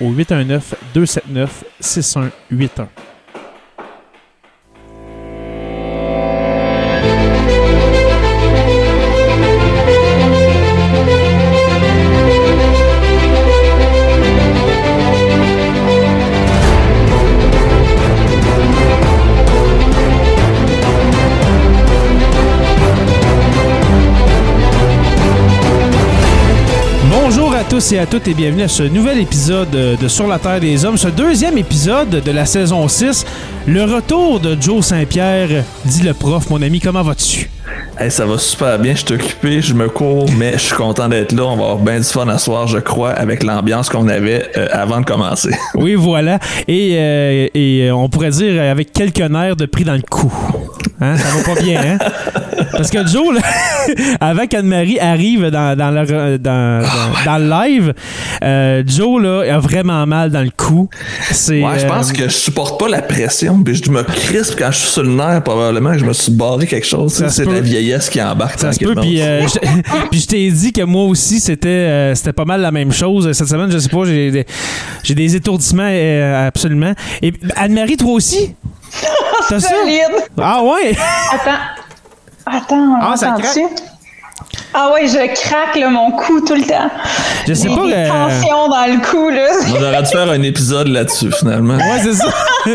au 819 tous et à toutes et bienvenue à ce nouvel épisode de Sur la Terre des Hommes, ce deuxième épisode de la saison 6, le retour de Joe Saint-Pierre, dit le prof, mon ami, comment vas-tu? Hey, ça va super bien, je suis occupé, je me cours, mais je suis content d'être là. On va avoir bien du fun à soir, je crois, avec l'ambiance qu'on avait euh, avant de commencer. Oui, voilà. Et, euh, et euh, on pourrait dire avec quelques nerfs de prix dans le cou. Hein? Ça va pas bien, hein? Parce que Joe, là, avant qu'Anne-Marie arrive dans, dans, le, dans, dans- dans le live, euh, Joe là, a vraiment mal dans le cou. Ouais, je pense que je supporte pas la pression, puis je me crispe quand je suis sur le nerf, probablement que je me suis barré quelque chose. C'est. La vieillesse qui embarque. Ça se peut, puis euh, je, puis je t'ai dit que moi aussi, c'était euh, c'était pas mal la même chose. Cette semaine, je sais pas, j'ai des, j'ai des étourdissements euh, absolument. Et Anne-Marie, toi aussi? T'as ça? Solide. Ah ouais? Attends. Attends, on Ah, ça entend-tu? Ah ouais, je craque là, mon cou tout le temps. Je sais J'ai pas, des euh, tensions dans le cou là. On aurait dû faire un épisode là-dessus, finalement. Ouais, c'est ça.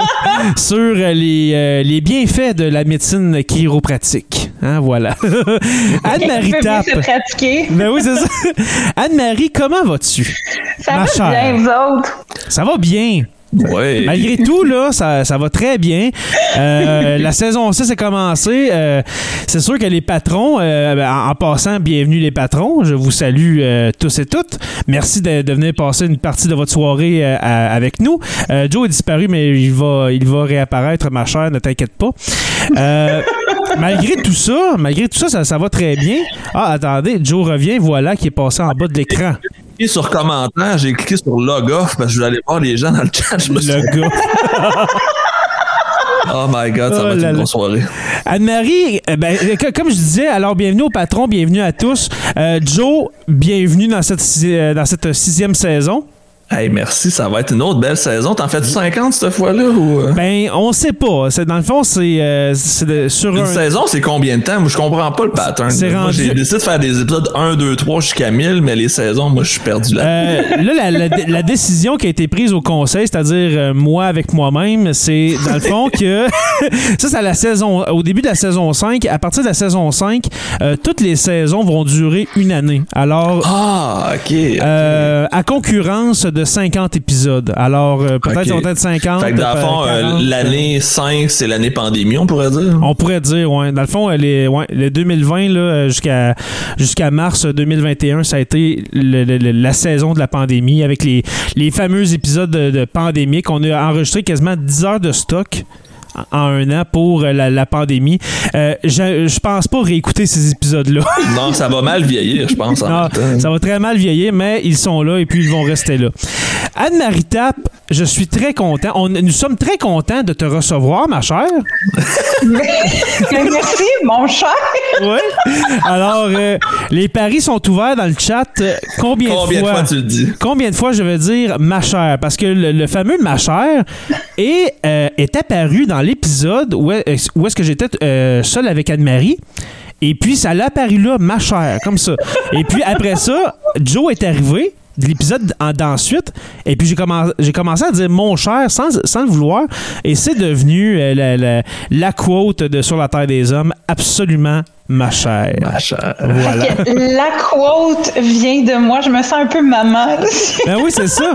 Sur euh, les, euh, les bienfaits de la médecine chiropratique. Hein, voilà. Anne-Marie tape. pratiquer. Ben oui, c'est ça. Anne-Marie, comment vas-tu? Ça Ma va chère. bien, vous autres? Ça va bien. Ouais. Malgré tout, là, ça, ça va très bien. Euh, la saison 6 a commencé. Euh, c'est sûr que les patrons, euh, en, en passant, bienvenue les patrons. Je vous salue tous et toutes. Merci de, de venir passer une partie de votre soirée à- avec nous. Joe est disparu, mais il va, il va réapparaître, ma chère, ne t'inquiète pas. Malgré tout ça, malgré tout ça, ça, ça va très bien. Ah, attendez, Joe revient, voilà, qui est passé en bas de l'écran. Cliqué sur commentaire, j'ai cliqué sur log off parce que je voulais aller voir les gens dans le chat. Je me suis. Oh my god, ça Oh va être là une grosse soirée. Anne-Marie, euh, ben, euh, co- comme je disais, alors bienvenue au patron, bienvenue à tous. Euh, Joe, bienvenue dans cette, dans cette sixième saison. Hey, merci, ça va être une autre belle saison. T'en fais 50 cette fois-là ou. euh? Ben, on sait pas. C'est, dans le fond, c'est, euh, sur Une un... saison, c'est combien de temps? Moi, je comprends pas le pattern. Rendu- j'ai décidé de faire des épisodes 1, 2, 3 jusqu'à 1000, mais les saisons, moi, je suis perdu là. Euh, là, la, la- la décision qui a été prise au conseil, c'est-à-dire euh, moi avec moi-même, c'est dans le fond que ça, c'est à la saison, au début de la saison 5. À partir de la saison 5, euh, toutes les saisons vont durer une année. Alors, Ah, ok. à concurrence de 50 épisodes. Alors, euh, peut-être Ok. qu'ils vont être 50. fait que dans le fond, euh, euh, 40, l'année 5, c'est l'année pandémie, on pourrait dire? On pourrait dire, ouais. Dans le fond, euh, les, ouais, le 2020 là, euh, jusqu'à jusqu'à mars 2021, ça a été le- le- le- la saison de la pandémie avec les, les fameux épisodes de, de pandémie qu'on a enregistré quasiment 10 heures de stock en un an pour la, la pandémie. Euh, je, je pense pas réécouter ces épisodes-là. Non, ça va mal vieillir, je pense. en Non, même temps. ça va très mal vieillir, mais ils sont là et puis ils vont rester là. Anne-Marie Tap, je suis très content. On- nous sommes très contents de te recevoir, ma chère. Merci, mon cher. Oui. Alors, euh, les paris sont ouverts dans le chat. Combien, Combien de fois tu le dis? Combien de fois je vais dire ma chère? Parce que le, le fameux ma chère est, euh, est apparu dans l'épisode où, est- où est-ce que j'étais euh, seul avec Anne-Marie. Et puis, ça l'a apparu là, ma chère, comme ça. Et puis, après ça, Joe est arrivé de l'épisode en- d'ensuite. Et puis, j'ai commencé, j'ai commencé à dire mon cher sans, sans le vouloir. Et c'est devenu euh, la, la- la quote de Sur la Terre des Hommes, absolument ma chère. Ma chère. Voilà. La quote vient de moi. Je me sens un peu maman. Ben oui, c'est ça.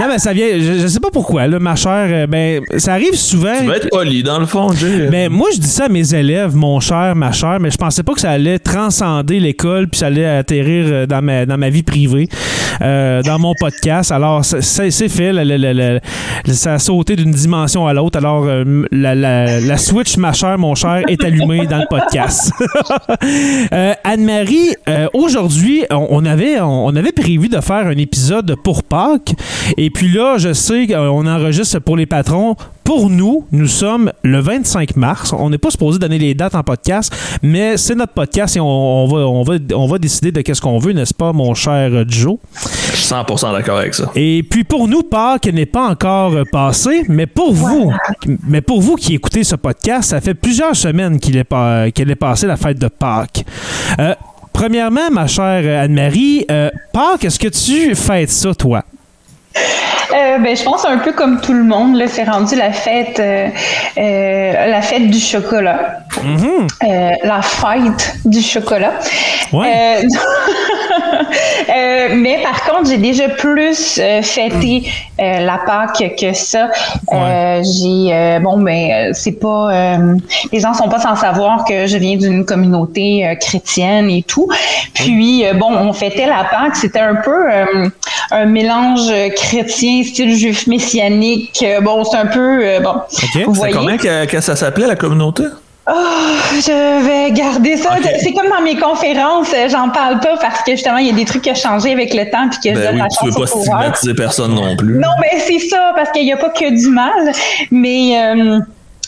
Non, mais ça vient. Je, je sais pas pourquoi, là, ma chère. euh, Ben, ça arrive souvent. Tu vas être poli, dans le fond, Jay. Ben, moi, je dis ça à mes élèves, mon cher, ma chère, mais je pensais pas que ça allait transcender l'école puis ça allait atterrir euh, dans ma, dans ma vie privée, euh, dans mon podcast. Alors, c'est- fait. le- le- le- le- ça a sauté d'une dimension à l'autre. Alors, la, la- la switch, ma chère, mon cher, est allumée dans le podcast. Euh, Anne-Marie, euh, aujourd'hui, on, avait, on avait prévu de faire un épisode pour Pâques. Et puis là, je sais qu'on enregistre pour les patrons. Pour nous, nous sommes le 25 mars. On n'est pas supposé donner les dates en podcast, mais c'est notre podcast et on, on va, on, va, on va décider de qu'est-ce qu'on veut, n'est-ce pas, mon cher Joe? Je suis 100% d'accord avec ça. Et puis pour nous, Pâques n'est pas encore passé, mais pour vous, mais pour vous qui écoutez ce podcast, ça fait plusieurs semaines qu'il est, pas- qu'elle est passée la fête de Pâques. Euh, premièrement, ma chère Anne-Marie, euh, Pâques, est-ce que tu fêtes ça, toi? Euh, ben, je pense un peu comme tout le monde, là, c'est rendu la fête, euh, euh, la fête du chocolat, Euh, la fête du chocolat. Ouais. Mais par contre, j'ai déjà plus fêté la Pâque que ça. J'ai bon, ben euh, c'est pas, les gens sont pas sans savoir que je viens d'une communauté chrétienne et tout. Puis bon, on fêtait la Pâque, c'était un peu un mélange chrétien, style juif messianique. Euh, Bon, c'est un peu euh, bon. OK. Vous C'est voyez? combien que, que ça s'appelait, la communauté? Oh, je vais garder ça. C'est comme dans mes conférences, euh, j'en parle pas parce que justement, il y a des trucs qui ont changé avec le temps puis que je Ben donne oui, la tu veux chance pas stigmatiser personne non plus. Non, ben c'est ça, parce qu'il n'y a pas que du mal. Mais euh,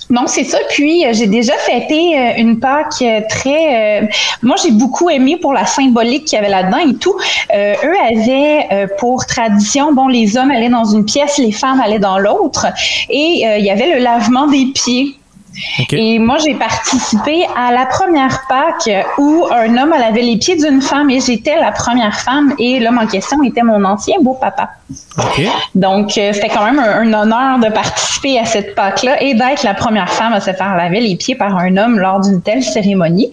non, c'est ça. Puis euh, j'ai déjà fêté euh, une Pâque euh, très. moi, j'ai beaucoup aimé pour la symbolique qu'il y avait là-dedans et tout. Eux avaient pour tradition, bon, les hommes allaient dans une pièce, les femmes allaient dans l'autre, et il y avait le lavement des pieds. Et moi, j'ai participé à la première Pâque où un homme lavait les pieds d'une femme et j'étais la première femme et l'homme en question était mon ancien beau-papa. Donc, euh, c'était quand même un, un honneur de participer à cette Pâque-là et d'être la première femme à se faire laver les pieds par un homme lors d'une telle cérémonie.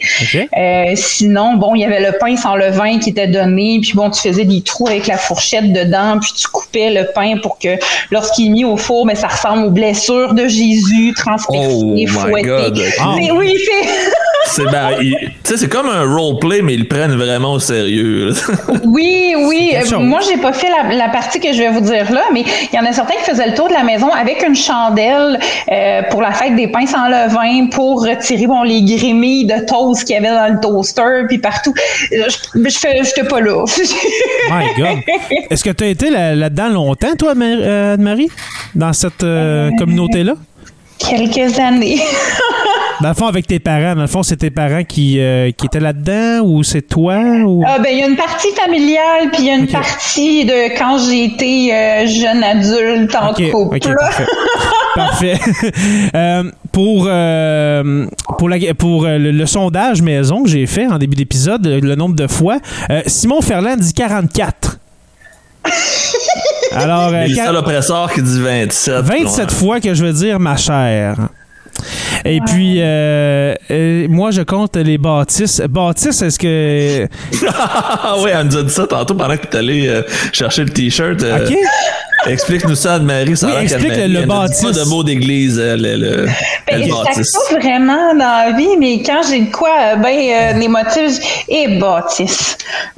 Euh, sinon, bon, il y avait le pain sans levain qui était donné, puis bon, tu faisais des trous avec la fourchette dedans, puis tu coupais le pain pour que lorsqu'il est mis au four, mais ça ressemble aux blessures de Jésus transpercées, Oh my. God. Mais oui, c'est C'est ben, il- tu sais, c'est comme un roleplay, mais ils le prennent vraiment au sérieux. Oui, oui. Euh, moi, j'ai pas fait la, la partie que je vais vous dire là, mais il y en a certains qui faisaient le tour de la maison avec une chandelle euh, pour la fête des pains sans levain, pour retirer bon les grémilles de toast qu'il y avait dans le toaster, puis partout. Euh, Je, j'étais pas là. My God. Est-ce que tu as été là- là-dedans longtemps, toi, Mar- euh, Anne-Marie? Dans cette euh, communauté-là? Quelques années. Dans le fond, avec tes parents, dans le fond, c'est tes parents qui, euh, qui étaient là-dedans ou c'est toi? Ou... Ah, ben, il y a une partie familiale, puis il y a une partie de quand j'ai été euh, jeune adulte en Ok, couple. parfait. parfait. Euh, pour pour, la- pour le, le sondage maison que j'ai fait en début d'épisode, le, nombre de fois, Simon Ferland dit 44. Alors, euh, a quar- ça l'oppresseur qui dit 27. 27 Ouais. fois que je veux dire ma chère. Et puis, euh, euh, moi, je compte les bâtisses. Bâtisses, est-ce que. Ah oui, elle nous a dit ça tantôt pendant que tu allé euh, chercher le t-shirt. euh, OK? Explique-nous ça, Anne-Marie. Ça Oui, explique le- le bâtisse. pas de mots d'église, elle, elle, elle, Ben, je bâtisse. pas vraiment dans la vie, mais quand j'ai de quoi, ben, euh, des motifs, et bâtisse.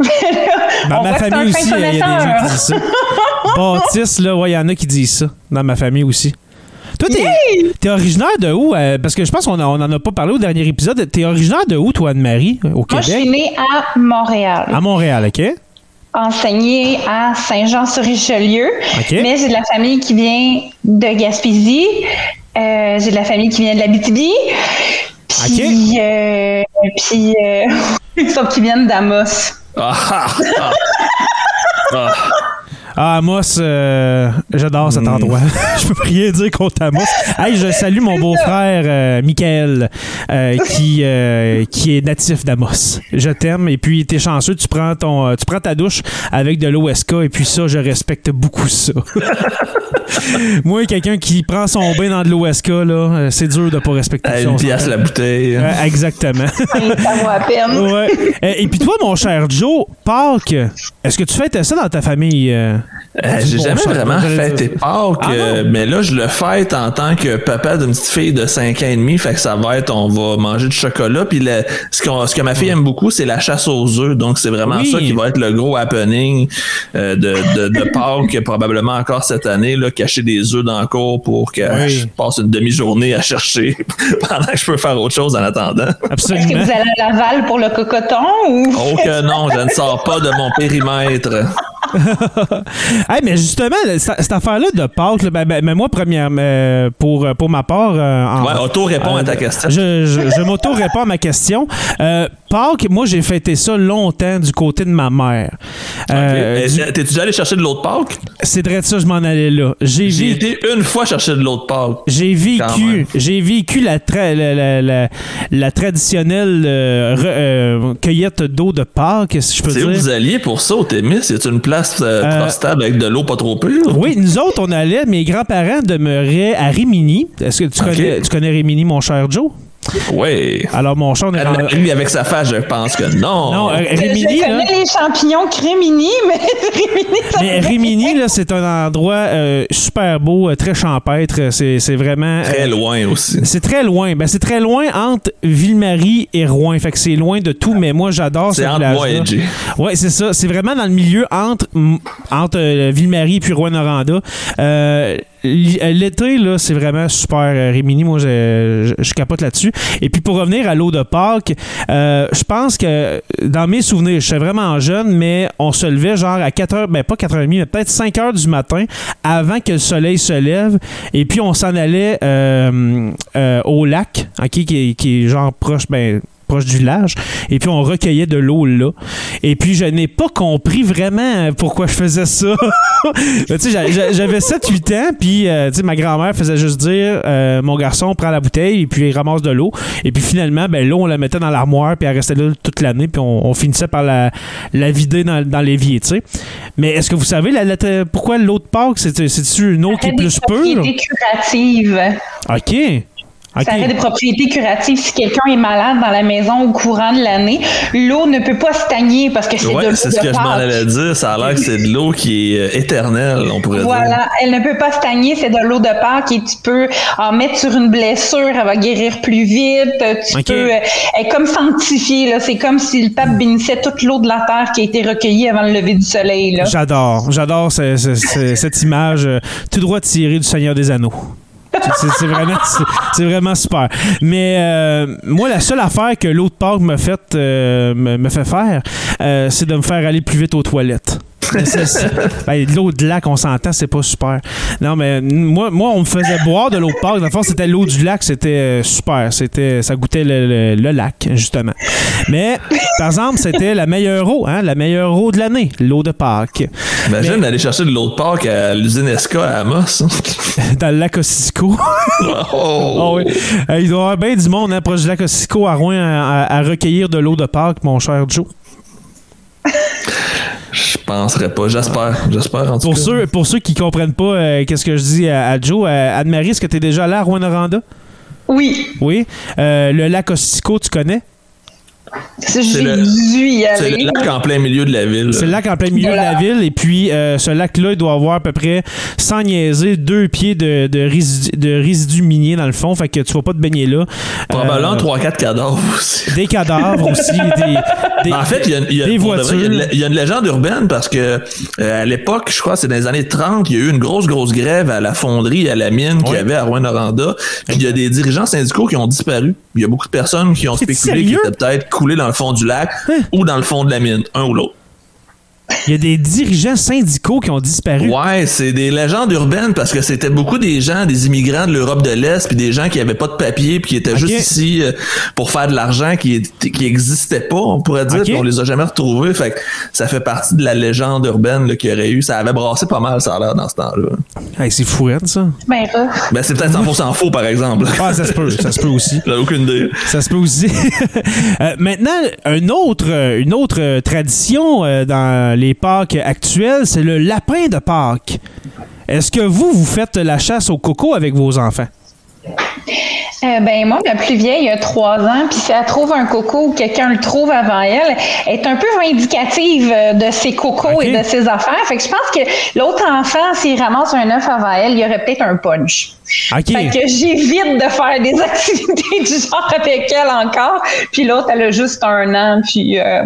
Ben, ma famille aussi, il y a des gens qui connaisseur. disent ça. Bâtisse, là, ouais, il y en a qui disent ça. Dans ma famille aussi. Toi, t'es, t'es originaire de où? euh, parce que je pense qu'on a- on en a pas parlé au dernier épisode. T'es originaire de où, toi, Anne-Marie, au Moi, je suis Québec? née à Montréal. À Montréal, OK? enseignée à Saint-Jean-sur-Richelieu. OK. Mais j'ai de la famille qui vient de Gaspésie. Euh, j'ai de la famille qui vient de l'Abitibi. Puis, euh, puis euh, sauf qui viennent d'Amos. Ah, ah, ah. Ah. Amos, euh, j'adore cet endroit. je peux rien dire contre Amos. Hey, je salue mon beau-frère, euh, Michael, euh, qui, euh, qui est natif d'Amos. Je t'aime. Et puis, t'es chanceux, tu prends, ton, tu prends ta douche avec de l'OSK. Et puis, ça, je respecte beaucoup ça. Moi, quelqu'un qui prend son bain dans de l'OSK, là, c'est dur de pas respecter ça. une pièce la bouteille. Ouais, exactement. Ça vaut à peine. Ouais. Et puis toi, mon cher Joe, Pâques, est-ce que tu fêtes ça dans ta famille? Euh? J'ai Bon, jamais vraiment dire. Pâques, Ah, euh, mais là, je le fête en tant que papa d'une petite fille de 5 ans et demi. Fait que ça va être, on va manger du chocolat. Puis le- ce, que ma fille aime beaucoup, c'est la chasse aux œufs. Donc, c'est vraiment Oui. ça qui va être le gros happening euh, de, de, de Pâques, probablement encore cette année, là, cacher des œufs dans le cours pour que Oui. je passe une demi-journée à chercher pendant que je peux faire autre chose en attendant. Est-ce que vous allez à Laval pour le cocoton ou? Oh que non, je ne sors pas de mon périmètre. Hey, mais justement, cette, affaire-là de Pâques, là, ben, ben, ben, moi, première, euh, pour, pour ma part. euh, en- Ouais, auto répond euh, à ta question. Je, je, je m'auto-réponds à ma question. Euh, Pâques, moi, j'ai fêté ça longtemps du côté de ma mère. Euh, du- T'es-tu déjà allé chercher de l'autre Pâques? c'est vrai de ça, je m'en allais là. J'ai vécu. été une fois chercher de l'autre Pâques. J'ai vécu, j'ai vécu la, tra- la, la, la- la traditionnelle euh, re- euh, cueillette d'eau de Pâques, si je peux C'est où vous alliez pour ça au Témis? C'est une place euh, Euh, prostable avec de l'eau pas trop pure? Oui, nous autres, on allait, mes grands-parents demeuraient à Rimini. Est-ce que tu, Ok. connais, tu connais Rimini, mon cher Joe? Oui. Alors, mon cher, on est rendu- Lui, avec sa face, je pense que non. Non, euh, Je Rimini, là, connais les champignons crémini, mais Rimini, ça mais Rimini, là, c'est un endroit euh, super beau, euh, très champêtre. C'est c'est vraiment... Très euh, loin aussi. c'est très loin. Ben, c'est très loin entre Ville-Marie et Rouen. Fait que c'est loin de tout, mais moi, j'adore ce C'est entre moi et. Jay. Ouais, c'est ça. C'est vraiment dans le milieu entre, entre Ville-Marie et puis Rouen-Noranda. Euh, L'été, là, c'est vraiment super. euh, Rimini, moi, je, capote là-dessus. Et puis, pour revenir à l'eau de Pâques, euh, je pense que dans mes souvenirs, je suis vraiment jeune, mais on se levait genre à 4 heures, ben pas 4h30, mais peut-être 5 heures du matin avant que le soleil se lève. Et puis, on s'en allait euh, euh, au lac, qui, est, qui est genre proche, ben, proche du village. Et puis, on recueillait de l'eau là. Et puis, je n'ai pas compris vraiment pourquoi je faisais ça. J'avais 7-8 ans, puis euh, tu sais, ma grand-mère faisait juste dire euh, mon garçon prend la bouteille et puis il ramasse de l'eau. Et puis finalement, ben, l'eau, on la mettait dans l'armoire, puis elle restait là toute l'année, puis on, on finissait par la, la vider dans, dans l'évier, tu sais. Mais est-ce que vous savez la, la- pourquoi l'eau de Pâques, c'est- c'est-tu une eau qui est plus pure? curatives. OK. Ça aurait des propriétés curatives si quelqu'un est malade dans la maison au courant de l'année. L'eau ne peut pas stagner parce que c'est de Ouais, l'eau c'est ce de que je m'en allais dire. Ça a l'air que c'est de l'eau qui est euh, éternelle, on pourrait dire. Voilà, elle ne peut pas stagner, c'est de l'eau de Pâques et tu peux en mettre sur une blessure, elle va guérir plus vite. Tu peux, euh, elle est comme sanctifiée. C'est comme si le pape bénissait toute l'eau de la terre qui a été recueillie avant le lever du soleil. J'adore, j'adore ce- ce- ce- cette image euh, tout droit tirée du Seigneur des Anneaux. C'est- vraiment, vraiment super. Mais euh, moi, la seule affaire que me fait, euh, me, me fait faire, euh, c'est de me faire aller plus vite aux toilettes. Mais c'est- ben, de l'eau de lac, on s'entend, c'est pas super. Non, mais moi, moi, on me faisait boire de l'eau de Pâques. Dans le fond, c'était l'eau du lac, c'était euh, super. C'était, ça goûtait le, le- le lac, justement. Mais, par exemple, c'était la meilleure eau, hein, la meilleure eau de l'année, l'eau de Pâques. Imagine d'aller chercher de l'eau de Pâques à l'usine Esca à Amos. Dans le lac Ossisco. oh. Ah oui. Euh, il doit y avoir bien du monde hein, proche du lac Ossisco à Rouen à, à- à recueillir de l'eau de Pâques, mon cher Joe. Je penserais pas. J'espère. J'espère en tout Pour cas. ceux, pour ceux qui comprennent pas euh, qu'est-ce que je dis à, à Joe, euh, Anne-Marie, est-ce que tu es déjà allé à Rouen-Noranda? Oui, Oui? Euh, le lac Ossisco, tu connais? le- C'est aller. le lac en plein milieu de la ville. C'est le lac en plein milieu de la ville. Et puis, euh, ce lac-là, il doit avoir à peu près, sans niaiser, deux pieds de, de résidus miniers dans le fond. Fait que tu vas pas te baigner là. Probablement Euh, 3-4 cadavres aussi. Des cadavres aussi, des, Des- En fait, il y a, il y a- des pour de vrai, il y a une- légende urbaine parce que euh, à l'époque, je crois, c'est dans les années 30, il y a eu une grosse, grosse grève à la fonderie et à la mine qu'il y avait à Rouen-Noranda. Puis il y a des dirigeants syndicaux qui ont disparu. Il y a beaucoup de personnes qui ont spéculé qu'ils? Hein? étaient peut-être coulés dans le fond du lac ou dans le fond de la mine, un ou l'autre. Il y a des dirigeants syndicaux qui ont disparu. Ouais, c'est des légendes urbaines parce que c'était beaucoup des gens, des immigrants de l'Europe de l'Est, puis des gens qui avaient pas de papier, puis qui étaient juste ici euh, pour faire de l'argent qui qui existait pas, on pourrait dire, Ok. puis on les a jamais retrouvés. Fait que ça fait partie de la légende urbaine qu'il y aurait eu. Ça avait brassé pas mal, ça a l'air dans ce temps-là. Hey, c'est fou, ça. Ben. Ben c'est peut-être 100% faux, par exemple. Ah, ça se peut, ça se peut aussi. J'ai aucune idée. Ça se peut aussi. Euh, maintenant, un autre, une autre euh, tradition euh, dans les Pâques actuelles, c'est le lapin de Pâques. Est-ce que vous, vous faites la chasse au coco avec vos enfants? Euh, ben moi, la plus vieille a trois ans, puis si elle trouve un coco ou quelqu'un le trouve avant elle, elle est un peu vindicative euh, de ses cocos et de ses affaires. Fait que je pense que l'autre enfant, s'il ramasse un œuf avant elle, il y aurait peut-être un punch. OK. Fait que j'évite de faire des activités du genre avec elle encore. Puis l'autre, elle a juste un an, puis euh,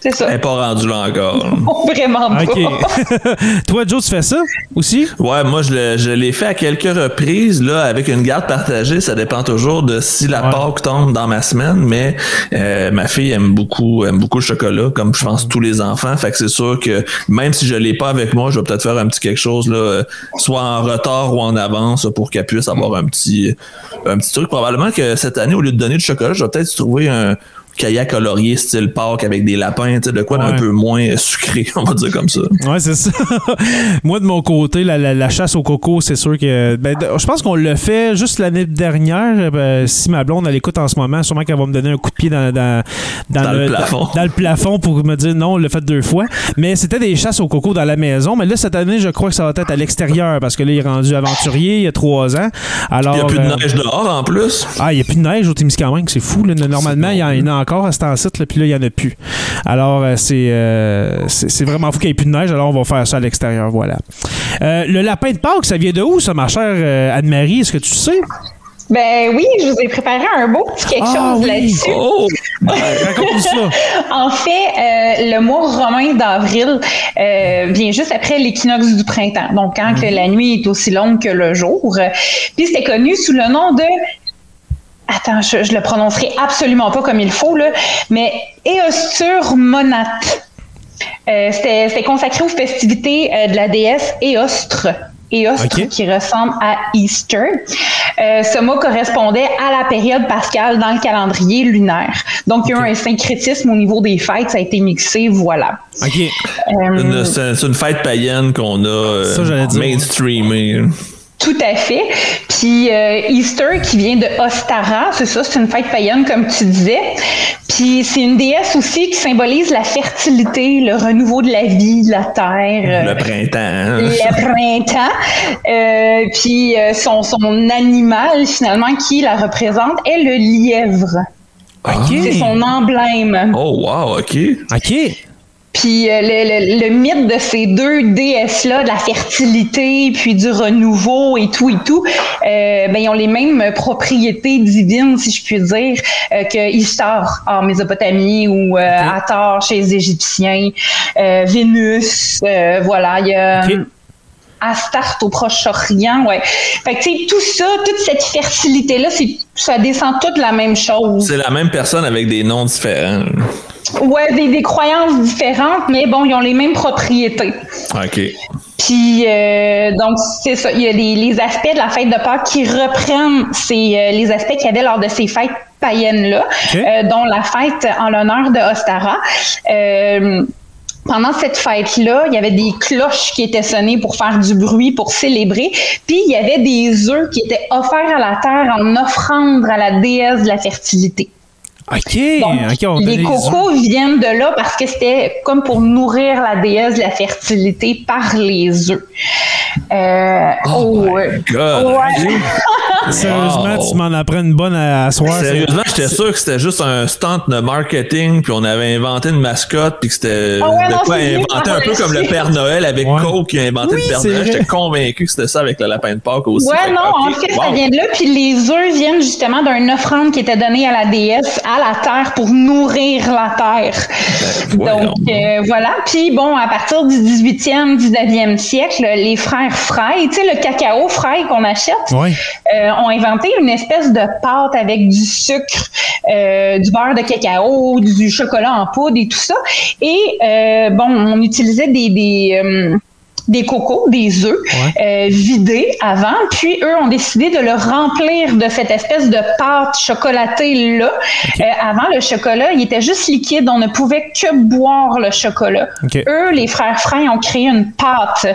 c'est ça. Elle est pas rendue là encore. Vraiment pas. Toi, Joe, tu fais ça aussi? Ouais, moi je l'ai fait à quelques reprises là avec une garde partagée. Ça dépend toujours de si la Ouais. Pâque tombe dans ma semaine, mais euh, ma fille aime beaucoup aime beaucoup le chocolat, comme je pense tous les enfants. Fait que c'est sûr que même si je l'ai pas avec moi, je vais peut-être faire un petit quelque chose là, soit en retard ou en avance pour qu'elle puisse avoir un petit un petit truc. Probablement que cette année, au lieu de donner du chocolat, je vais peut-être trouver un kayak colorié style Pâques avec des lapins, de quoi d'un Ouais. peu moins sucré, on va dire comme ça. Ouais, c'est ça. Moi, de mon côté, la, la- la chasse au coco, c'est sûr que. ben, je pense qu'on l'a fait juste l'année dernière. Ben, si ma blonde, elle écoute en ce moment, sûrement qu'elle va me donner un coup de pied dans, dans, Dans le plafond. Dans, le plafond pour me dire non, on l'a fait deux fois. Mais c'était des chasses au coco dans la maison. Mais là, cette année, je crois que ça va être à l'extérieur parce que là, il est rendu aventurier il y a trois ans. Alors, Il y a plus de euh, neige dehors en plus. ah, il n'y a plus de neige au Témiscamingue, c'est fou. Là. Normalement, il y en a encore à cet site, là, puis là, il n'y en a plus. Alors, euh, c'est euh, c'est c'est vraiment fou qu'il n'y ait plus de neige, alors on va faire ça à l'extérieur, voilà. Euh, le lapin de Pâques, ça vient de où, ça, ma chère euh, Anne-Marie? Est-ce que tu sais? Ben oui, je vous ai préparé un beau petit quelque Ah chose oui. là-dessus. Oh! Raconte-nous ça. En fait, euh, le mois romain d'avril euh, vient juste après l'équinoxe du printemps. Donc, quand que la nuit est aussi longue que le jour. Puis, c'était connu sous le nom de... Attends, je, je le prononcerai absolument pas comme il faut, là, mais Eostur Monate. Euh, c'était consacré aux festivités euh, de la déesse Éostre. Éostre Ok. qui ressemble à Easter. Euh, ce mot correspondait à la période pascale dans le calendrier lunaire. Donc, il y a eu un syncrétisme au niveau des fêtes, ça a été mixé, voilà. OK. Euh, C'est une fête païenne qu'on a euh, mainstreamée. Tout à fait. Puis euh, Easter qui vient de Ostara, c'est ça, c'est une fête païenne comme tu disais. Puis c'est une déesse aussi qui symbolise la fertilité, le renouveau de la vie, de la terre. Le printemps. hein? le printemps. Euh, puis euh, son, son animal, finalement, qui la représente, est le lièvre. OK. C'est son emblème. Oh, wow, OK. OK. Puis euh, le, le- le mythe de ces deux déesses-là, de la fertilité, puis du renouveau et tout et tout, euh, ben, ils ont les mêmes propriétés divines, si je puis dire, euh, que Ishtar en Mésopotamie ou euh, Hathor chez les Égyptiens, euh, Vénus, euh, voilà, il y a... Ok. Astarte au Proche-Orient, ouais. Fait que, tu sais, tout ça, toute cette fertilité-là, ça descend toute la même chose. C'est la même personne avec des noms différents. Ouais, des, des croyances différentes, mais bon, ils ont les mêmes propriétés. OK. Puis euh, donc c'est ça, il y a les, les aspects de la fête de Pâques qui reprennent ces, euh, les aspects qu'il y avait lors de ces fêtes païennes-là, euh, dont la fête en l'honneur de Ostara. Pendant cette fête-là, il y avait des cloches qui étaient sonnées pour faire du bruit, pour célébrer. Puis il y avait des œufs qui étaient offerts à la terre en offrande à la déesse de la fertilité. OK. Donc, OK, on les cocos viennent de là parce que c'était comme pour nourrir la déesse de la fertilité par les œufs. Euh, Oh, ouais. God. Ouais. Sérieusement, Wow. tu m'en apprends une bonne à, à soir. Sérieusement, j'étais sûr que c'était juste un stunt de marketing, puis on avait inventé une mascotte, puis que c'était Ah ouais, de non, quoi inventé un peu réussi. comme le Père Noël avec Ouais. Coke qui a inventé Oui, le Père Noël. J'étais convaincu que c'était ça avec le lapin de Pâques aussi. Ouais, non, en fait, ça vient de là. Puis les œufs viennent justement d'une offrande qui était donnée à la déesse, à la terre, pour nourrir la terre. voyons Donc, euh, voilà. Puis bon, à partir du 18e, 19e siècle, les frères Fry, tu sais, le cacao Fry qu'on achète, euh, ont inventé une espèce de pâte avec du sucre, euh, du beurre de cacao, du chocolat en poudre et tout ça. Et bon, on utilisait des, des, des cocos, des œufs euh, vidés avant, puis eux ont décidé de le remplir de cette espèce de pâte chocolatée là. Euh, avant, le chocolat, il était juste liquide, on ne pouvait que boire le chocolat. Eux, les frères Frey, ont créé une pâte,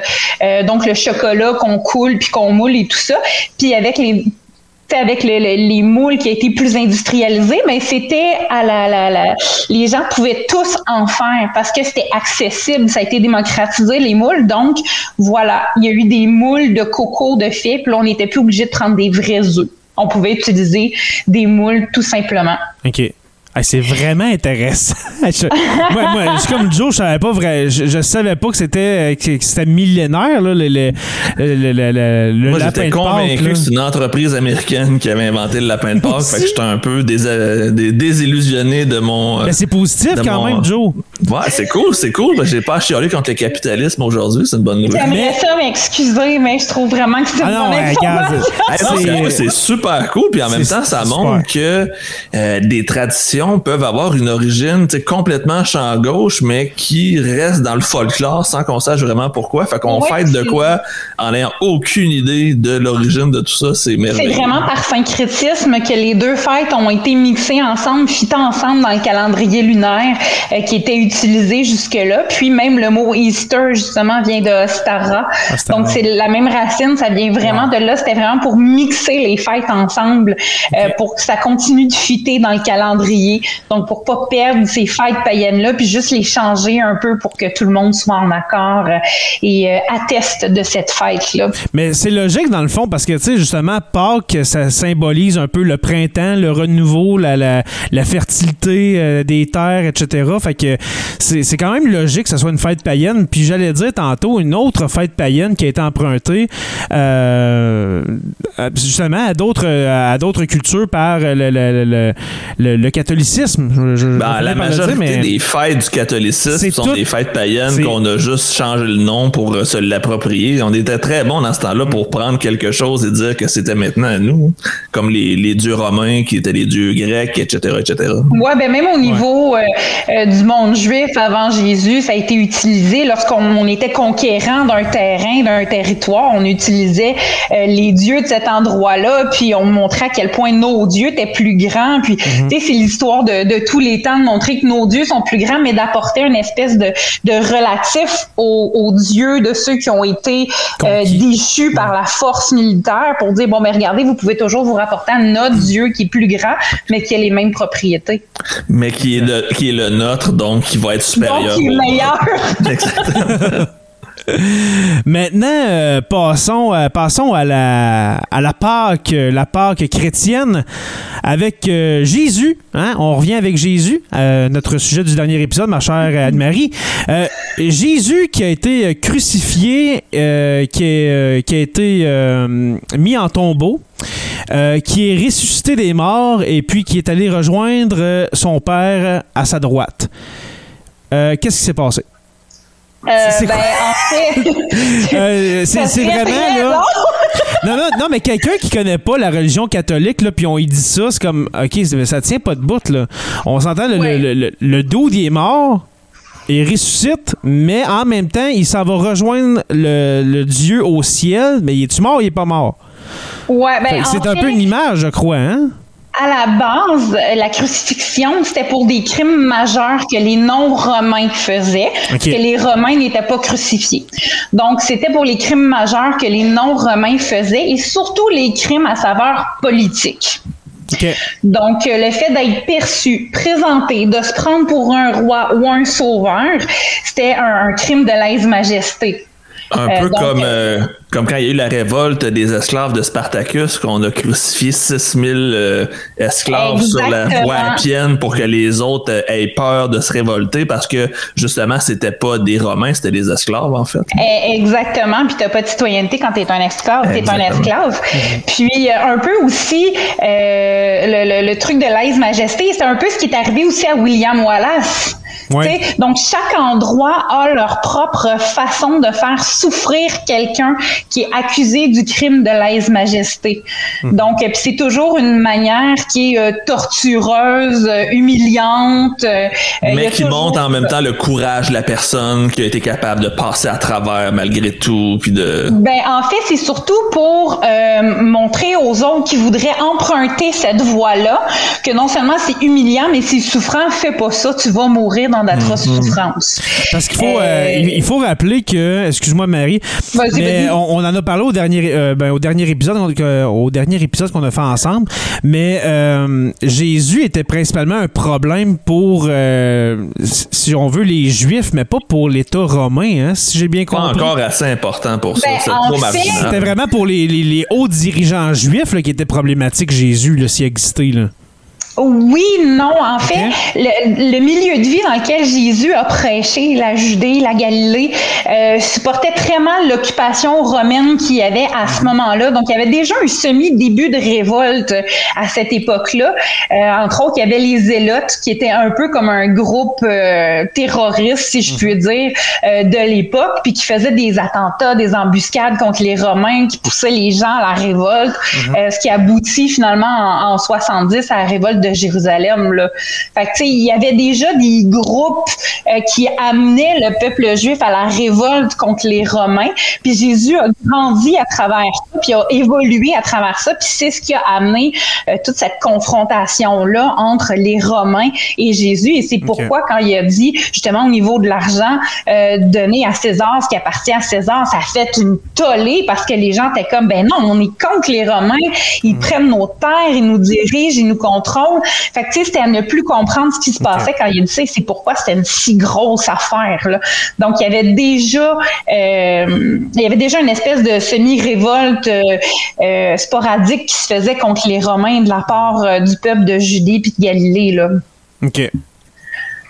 euh, donc le chocolat qu'on coule puis qu'on moule et tout ça, puis avec les avec le- le- les moules qui a été plus industrialisés, mais c'était à la, la, la- les gens pouvaient tous en faire parce que c'était accessible, ça a été démocratisé les moules. Donc voilà, il y a eu des moules de coco de fait, puis on n'était plus obligé de prendre des vrais œufs. On pouvait utiliser des moules tout simplement. C'est vraiment intéressant. Je- moi, moi, je suis comme Joe, je savais pas vrai, je, je savais pas que c'était que que c'était millénaire là, le, le, le, le- le- le Moi, lapin j'étais de Pâques, convaincu que c'est une entreprise américaine qui avait inventé le lapin de Pâques. fait que j'étais un peu dés- dés- désillusionné de mon. euh, Mais c'est positif quand mon- même, Joe. Ouais, c'est cool, c'est cool. J'ai pas à chialer contre le capitalisme aujourd'hui, c'est une bonne nouvelle. J'aimerais ça m'excuser, mais je trouve vraiment que c'est Ah une bonne non, C'est- super cool, puis en même temps, ça montre que euh, des traditions peuvent avoir une origine complètement champ gauche, mais qui reste dans le folklore sans qu'on sache vraiment pourquoi. Fait qu'on Ouais, fête de c'est- quoi en n'ayant aucune idée de l'origine de tout ça, c'est C'est merveilleux. vraiment par syncrétisme que les deux fêtes ont été mixées ensemble, fitées ensemble dans le calendrier lunaire euh, qui était utilisé jusque-là. Puis même le mot Easter, justement, vient de Ostara. Ostara. Donc c'est la même racine, ça vient vraiment de là. C'était vraiment pour mixer les fêtes ensemble, euh, pour que ça continue de fitter dans le calendrier. Donc pour pas perdre ces fêtes païennes-là, puis juste les changer un peu pour que tout le monde soit en accord euh, et euh, atteste de cette fête-là. Mais c'est logique dans le fond parce que, tu sais, justement, Pâques, ça symbolise un peu le printemps, le renouveau, la, la, fertilité euh, des terres, etc. Fait que c'est quand même logique que ce soit une fête païenne. Puis j'allais dire tantôt une autre fête païenne qui a été empruntée justement à d'autres cultures par le, le, le, le- le catholicisme. Je- je- Ben, je la dire, majorité mais- des fêtes du catholicisme sont tout- des fêtes païennes qu'on a juste changé le nom pour euh, se l'approprier. On était très bons dans ce temps-là pour prendre quelque chose et dire que c'était maintenant à nous, comme les, les dieux romains qui étaient les dieux grecs, etc., etc. Ouais, ben même au niveau euh, euh, du monde juif avant Jésus, ça a été utilisé lorsqu'on on était conquérant d'un terrain, d'un territoire, on utilisait euh, les dieux de cet endroit-là, puis on montrait à quel point nos dieux étaient plus grands. Puis, tu sais, c'est l'histoire de, de tous les temps de montrer que nos dieux sont plus grands, mais d'apporter une espèce de, de relatif aux, aux dieux de ceux qui ont été euh, déchus par la force militaire pour dire bon, mais regardez, vous pouvez toujours vous rapporter à notre dieu qui est plus grand, mais qui a les mêmes propriétés. Mais qui est, le, qui est le nôtre, donc qui va être supérieur. Donc, il est meilleur. Exactement. Maintenant, euh, passons, euh, passons à la, à la Pâque, euh, la Pâque chrétienne avec Jésus. hein? On revient avec Jésus, notre sujet du dernier épisode, ma chère Anne-Marie. Jésus qui a été crucifié, qui, a été mis en tombeau. qui est ressuscité des morts et puis qui est allé rejoindre son père à sa droite. Qu'est-ce qui s'est passé? Euh, C'est en fait, Euh, vraiment là. Non, non, non, mais quelqu'un qui connaît pas la religion catholique, là, puis on y dit ça, c'est comme, ok, ça tient pas de bout, là. On s'entend, le, Ouais. le, le, le dude, il est mort, il ressuscite, mais en même temps, il s'en va rejoindre le, le Dieu au ciel, mais il est-tu mort ou il est pas mort? Ouais, ben, c'est un fait, peu une image, je crois, hein? À la base, euh, la crucifixion, c'était pour des crimes majeurs que les non-romains faisaient, parce que les Romains n'étaient pas crucifiés. Donc, c'était pour les crimes majeurs que les non-romains faisaient, et surtout les crimes à saveur politique. Donc, euh, le fait d'être perçu, présenté, de se prendre pour un roi ou un sauveur, c'était un, un crime de lèse-majesté. Un peu comme, euh, comme quand il y a eu la révolte des esclaves de Spartacus, qu'on a crucifié 6000 euh, esclaves sur la voie appienne pour que les autres euh, aient peur de se révolter parce que justement, c'était pas des Romains, c'était des esclaves en fait. Eh, exactement. Puis t'as pas de citoyenneté quand t'es un esclave, t'es un esclave. Puis un peu aussi le, le, truc de l'aise-majesté, c'est un peu ce qui est arrivé aussi à William Wallace. Donc, chaque endroit a leur propre façon de faire souffrir quelqu'un qui est accusé du crime de lèse-majesté. Hmm. Donc, c'est toujours une manière qui est euh, tortureuse, euh, humiliante. Euh, Mais qui montre en même temps le courage de la personne qui a été capable de passer à travers malgré tout. Puis de... Ben, en fait, c'est surtout pour montrer aux autres qui voudraient emprunter cette voie-là que non seulement c'est humiliant, mais c'est souffrant, fais pas ça, tu vas mourir dans d'atroces mhm. souffrances. Parce qu'il faut, euh, il faut rappeler que, excuse-moi Marie, mais on, en a parlé au dernier, euh, ben, au dernier épisode, au dernier épisode qu'on a fait ensemble, mais euh, Jésus était principalement un problème pour, si on veut, les Juifs, mais pas pour l'État romain, hein, si j'ai bien compris. Pas encore assez important pour ça. Ben, C'était vraiment pour les, les, hauts dirigeants juifs là, qui étaient problématiques Jésus, s'il existait. Là. Oui, non. En fait, le, milieu de vie dans lequel Jésus a prêché, la Judée, la Galilée, euh, supportait très mal l'occupation romaine qu'il y avait à ce moment-là. Donc, il y avait déjà un semi-début de révolte à cette époque-là. Euh, entre autres, il y avait les Zélotes, qui étaient un peu comme un groupe euh, terroriste, si je puis dire, de l'époque, puis qui faisaient des attentats, des embuscades contre les Romains, qui poussaient les gens à la révolte, mhm. ce qui aboutit finalement en, en 70 à la révolte de Jérusalem. Là. Fait que, il y avait déjà des groupes euh, qui amenaient le peuple juif à la révolte contre les Romains. Puis Jésus a grandi à travers ça, puis a évolué à travers ça. Puis c'est ce qui a amené euh, toute cette confrontation-là entre les Romains et Jésus. Et c'est pourquoi quand il a dit, justement, au niveau de l'argent, euh, donné à César ce qui appartient à César, ça a fait une tollée parce que les gens étaient comme, ben non, on est contre les Romains, ils mm. prennent nos terres, ils nous dirigent, ils nous contrôlent. Fait que, tu sais, c'était à ne plus comprendre ce qui se passait quand il dit c'est pourquoi c'était une si grosse affaire, là. Donc, il y avait déjà, euh, il y avait déjà une espèce de semi-révolte euh, euh, sporadique qui se faisait contre les Romains de la part du peuple de Judée puis de Galilée, là. OK.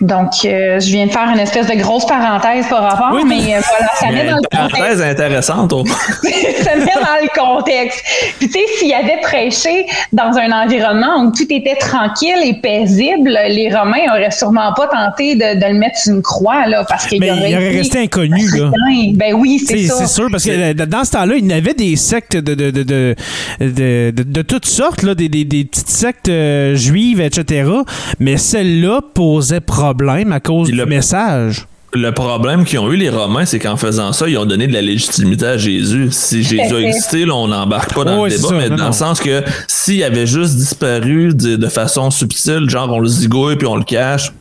Donc, euh, je viens de faire une espèce de grosse parenthèse par rapport, mais euh, voilà, ça met dans le contexte. Parenthèse intéressante, au Ça met dans le contexte. Puis, tu sais, s'il avait prêché dans un environnement où tout était tranquille et paisible, les Romains auraient sûrement pas tenté de, le mettre sur une croix, là, parce qu'il aurait, il aurait resté inconnu, là. Ben oui, c'est ça. C'est sûr, parce que euh, dans ce temps-là, il y avait des sectes de, de, de, de, de toutes sortes, là, des, des, des petites sectes juives, etc. Mais celle-là posait problème problème à cause du message. Le problème qu'ils ont eu, les Romains, c'est qu'en faisant ça, ils ont donné de la légitimité à Jésus. Si Jésus a existé, là, on n'embarque pas dans le débat, mais dans le sens que s'il avait juste disparu de, de, façon subtile, genre on le zigouille puis on le cache,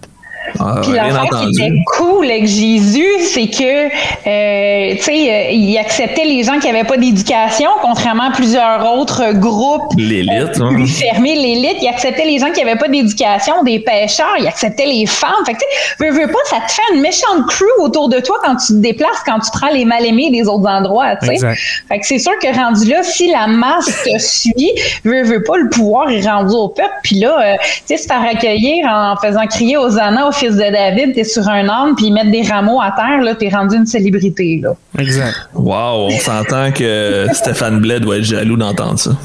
ah, Puis l'affaire qui était cool avec Jésus, c'est que, euh, tu sais, euh, il acceptait les gens qui n'avaient pas d'éducation, contrairement à plusieurs autres groupes l'élite, euh, fermés, l'élite. Il acceptait les gens qui n'avaient pas d'éducation, des pêcheurs, il acceptait les femmes. Fait que, tu sais, veux, veux pas, ça te fait une méchante crew autour de toi quand tu te déplaces, quand tu prends les mal-aimés des autres endroits, tu sais. Fait que c'est sûr que rendu là, si la masse te suit, veux, veux pas, le pouvoir est rendu au peuple. Puis là, tu sais, se faire accueillir en faisant crier aux annas, fils de David, t'es sur un arbre, puis ils mettent des rameaux à terre, là, t'es rendu une célébrité, là. Exact. Wow, on s'entend que Stéphane Blais doit être jaloux d'entendre ça.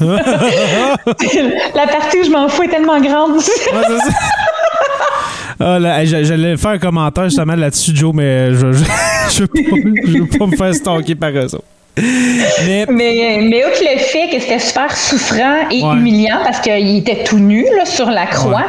La partie où je m'en fous est tellement grande. Ah, j'allais faire un commentaire justement là-dessus, Joe, mais je, je, je, veux, pas, me faire stalker par eux mais... mais, outre le fait que c'était super souffrant et humiliant parce qu'il était tout nu là, sur la croix,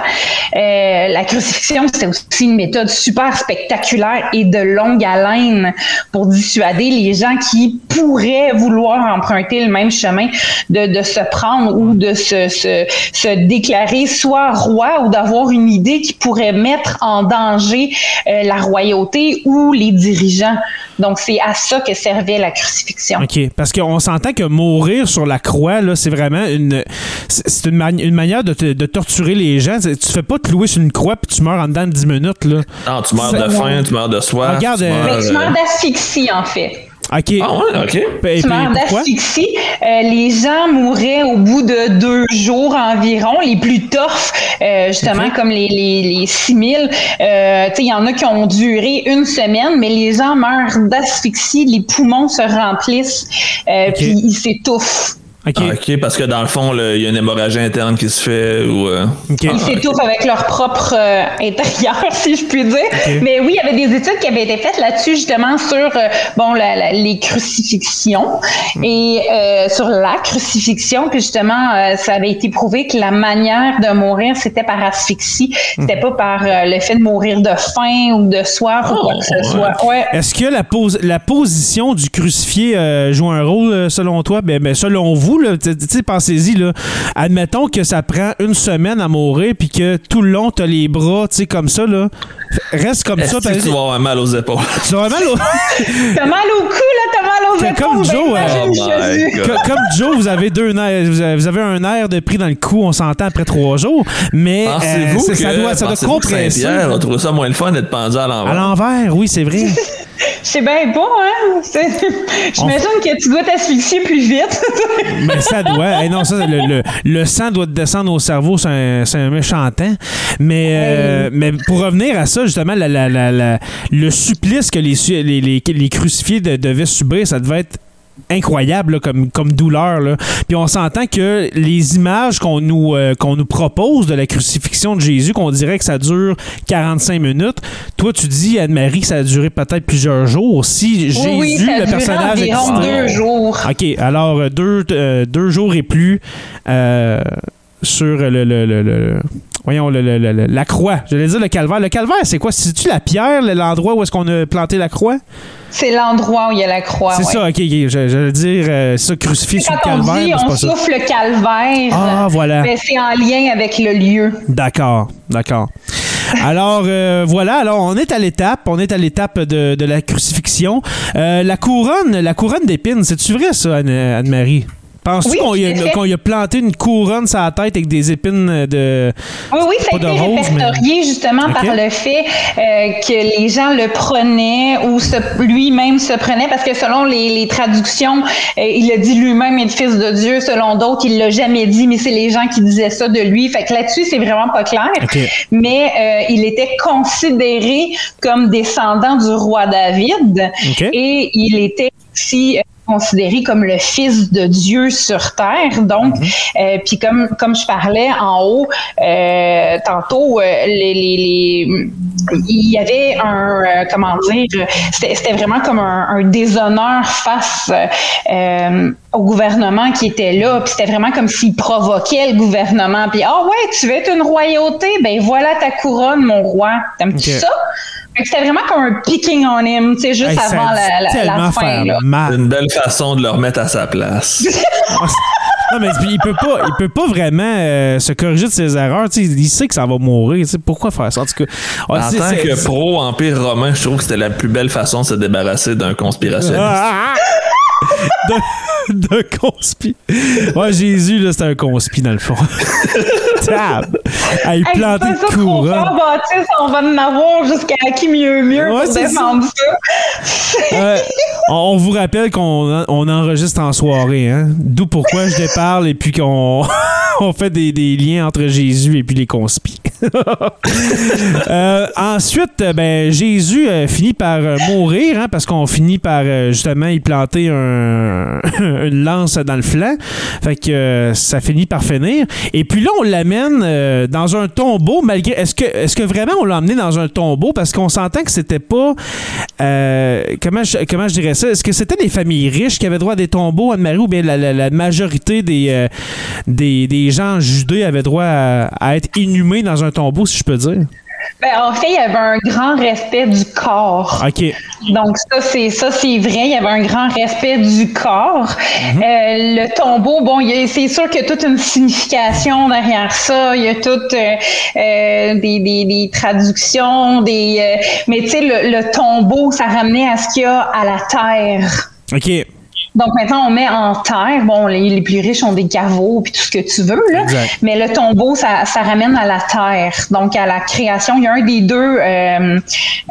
euh, la crucifixion, c'était aussi une méthode super spectaculaire et de longue haleine pour dissuader les gens qui pourraient vouloir emprunter le même chemin de, de se prendre ou de se, se, se déclarer soit roi ou d'avoir une idée qui pourrait mettre en danger euh, la royauté ou les dirigeants. Donc, c'est à ça que servait la crucifixion. OK. Parce qu'on s'entend que mourir sur la croix, là, c'est vraiment une. C'est une, une, manière de, de, torturer les gens. Tu fais pas te louer sur une croix puis tu meurs en dedans de 10 minutes, là. Non, tu meurs de faim, tu meurs de soif. Regarde, tu meurs, euh, tu meurs d'asphyxie, en fait. OK. Ah ouais, OK. Et puis, mort pourquoi? d'asphyxie. Euh, les gens mouraient au bout de deux jours environ. Les plus toughs, euh, justement, comme les, les, les 6000, euh, tu sais, il y en a qui ont duré une semaine, mais les gens meurent d'asphyxie, les poumons se remplissent, euh, Ok. puis ils s'étouffent. OK. Ah, OK, parce que dans le fond, il y a une hémorragie interne qui se fait ou. euh, OK. Ils s'étouffent avec leur propre euh, intérieur, si je puis dire. Mais oui, il y avait des études qui avaient été faites là-dessus, justement, sur euh, bon la- la- les crucifixions et euh, sur la crucifixion. Puis justement, euh, ça avait été prouvé que la manière de mourir, c'était par asphyxie. C'était pas par euh, le fait de mourir de faim ou de soif ou quoi que ce ouais. soit. Ouais. Est-ce que la, pose, la position du crucifié euh, joue un rôle selon toi? Ben, ben, selon vous, pensez-y, là, admettons que ça prend une semaine à mourir puis que tout le long, t'as les bras, tu sais, comme ça, là. Reste comme ça. que tu vas avoir mal aux épaules? Tu vas mal au- T'as mal au cou, là, t'as mal aux épaules. comme ben, Joe, imagine Oh Comme Joe, vous avez deux nerfs, vous avez- un air de prix dans le cou, on s'entend après trois jours, mais euh, que, ça doit, ça doit compresser. A trouvé ça moins le fun d'être pendu à l'envers? À l'envers, oui, c'est vrai. C'est bien bon, hein? J'imagine que tu dois t'asphyxier plus vite. Mais ça doit. hey, non, ça, le, le- le sang doit te descendre au cerveau, c'est un, méchant temps. Mais, euh, mais pour revenir à ça, justement, la- la- la- la- le supplice que les, les, les, les crucifiés de- devaient subir, ça devait être incroyable là, comme, comme douleur. Là. Puis on s'entend que les images qu'on nous, euh, qu'on nous propose de la crucifixion de Jésus, qu'on dirait que ça dure 45 minutes, toi tu dis, Anne-Marie, que ça a duré peut-être plusieurs jours. Si Jésus, oui, oui, ça le personnage environ deux jours. OK, alors euh, deux, euh, deux jours et plus euh, sur le, le- le- le- le- voyons le, le- le- la croix. J'allais dire le calvaire. Le calvaire, c'est quoi? C'est-tu la pierre, l'endroit où est-ce qu'on a planté la croix? C'est l'endroit où il y a la croix. c'est ouais. ça, OK, OK. Je- J'allais dire euh, ça, crucifié sur le on calvaire, dit mais c'est on pas ça. souffle le calvaire, Ah, voilà. ben, c'est en lien avec le lieu. D'accord, d'accord. Alors euh, voilà, alors on est à l'étape, on est à l'étape de, de la crucifixion. Euh, la couronne, la couronne d'épines, c'est-tu vrai ça, Anne- Anne-Marie? Penses-tu Oui, qu'on y, qu'on y a planté une couronne sur la tête avec des épines de... Oui, oui, ça a été rose, mais- répertorié justement par le fait euh, que les gens le prenaient ou lui-même se prenait, parce que selon les, les traductions, euh, il a dit lui-même être fils de Dieu. Selon d'autres, il l'a jamais dit, mais c'est les gens qui disaient ça de lui. Fait que là-dessus, c'est vraiment pas clair. Mais euh, il était considéré comme descendant du roi David et il était aussi euh, considéré comme le fils de Dieu sur terre. Donc, euh, puis comme comme je parlais en haut euh, tantôt, euh, les, les, les- il y avait un comment dire, c'était vraiment comme un, un déshonneur face au gouvernement qui était là. Puis c'était vraiment comme s'il provoquait le gouvernement. Puis ah ouais, tu veux être une royauté, ben voilà ta couronne, mon roi. T'aimes-tu Ok. ça? C'était vraiment comme un picking on him, tu sais, juste Hey, avant la, la, tellement la fin. faire Là. mal. Une belle façon de le remettre à sa place. Non, mais il peut pas, il peut pas vraiment euh, se corriger de ses erreurs. tu sais, il sait que ça va mourir. tu sais, Pourquoi faire ça? En tout cas, En tant que c'est- pro Empire romain, je trouve que c'était la plus belle façon de se débarrasser d'un conspirationniste. Ah, ah, ah! de, de conspi. Ouais, Jésus, là, c'est un conspi, dans le fond. Tab! Hey, Hey, planter c'est de pas ça trop couronne. fort, Baptiste, on va en avoir jusqu'à qui mieux mieux Ouais, pour c'est défendre ça. Euh, on vous rappelle qu'on on enregistre en soirée, hein? D'où pourquoi je déparle et puis qu'on on fait des, des liens entre Jésus et puis les conspis. Euh, ensuite, euh, ben, Jésus euh, finit par mourir, hein, parce qu'on finit par justement y planter un- une lance dans le flanc. Fait que ça finit par finir. Et puis là, on l'amène dans un tombeau, malgré. Est-ce que, est-ce que vraiment on l'a emmené dans un tombeau? Parce qu'on s'entend que c'était pas. comment, je, comment je dirais ça? Est-ce que c'était des familles riches qui avaient droit à des tombeaux, Anne-Marie, ou bien la, majorité des, des, des gens judés avaient droit à, à être inhumés dans un tombeau, si je peux dire? Ben, en fait, il y avait un grand respect du corps. OK. Donc ça c'est ça c'est vrai, il y avait un grand respect du corps. Mhm. Euh, le tombeau, bon, c'est sûr qu'il y a toute une signification derrière ça. Il y a toutes euh, euh, des, des, des traductions, des euh, mais tu sais le, le tombeau, ça ramenait à ce qu'il y a à la terre. OK. Donc maintenant, on met en terre. Bon, les, les plus riches ont des caveaux puis tout ce que tu veux, là. Exact. Mais le tombeau, ça, ça ramène à la terre, donc à la création. Il y a un des deux euh,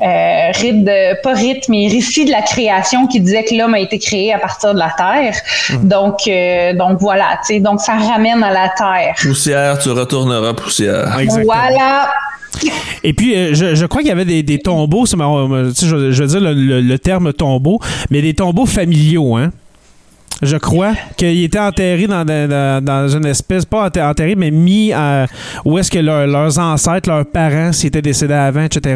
euh, rites, de- pas rites, mais récits de la création qui disait que l'homme a été créé à partir de la terre. Donc, euh, donc voilà, tu sais, donc ça ramène à la terre. Poussière, tu retourneras poussière. Exactement. Voilà. Et puis, euh, je, je crois qu'il y avait des, des tombeaux, c'est marrant, tu sais, je, je veux dire le, le- le terme tombeau, mais des tombeaux familiaux, hein? Je crois qu'ils étaient enterrés dans, dans, dans une espèce, pas enterrés, enterrés, mais mis à, où est-ce que leur- leurs ancêtres, leurs parents, s'ils étaient décédés avant, etc.,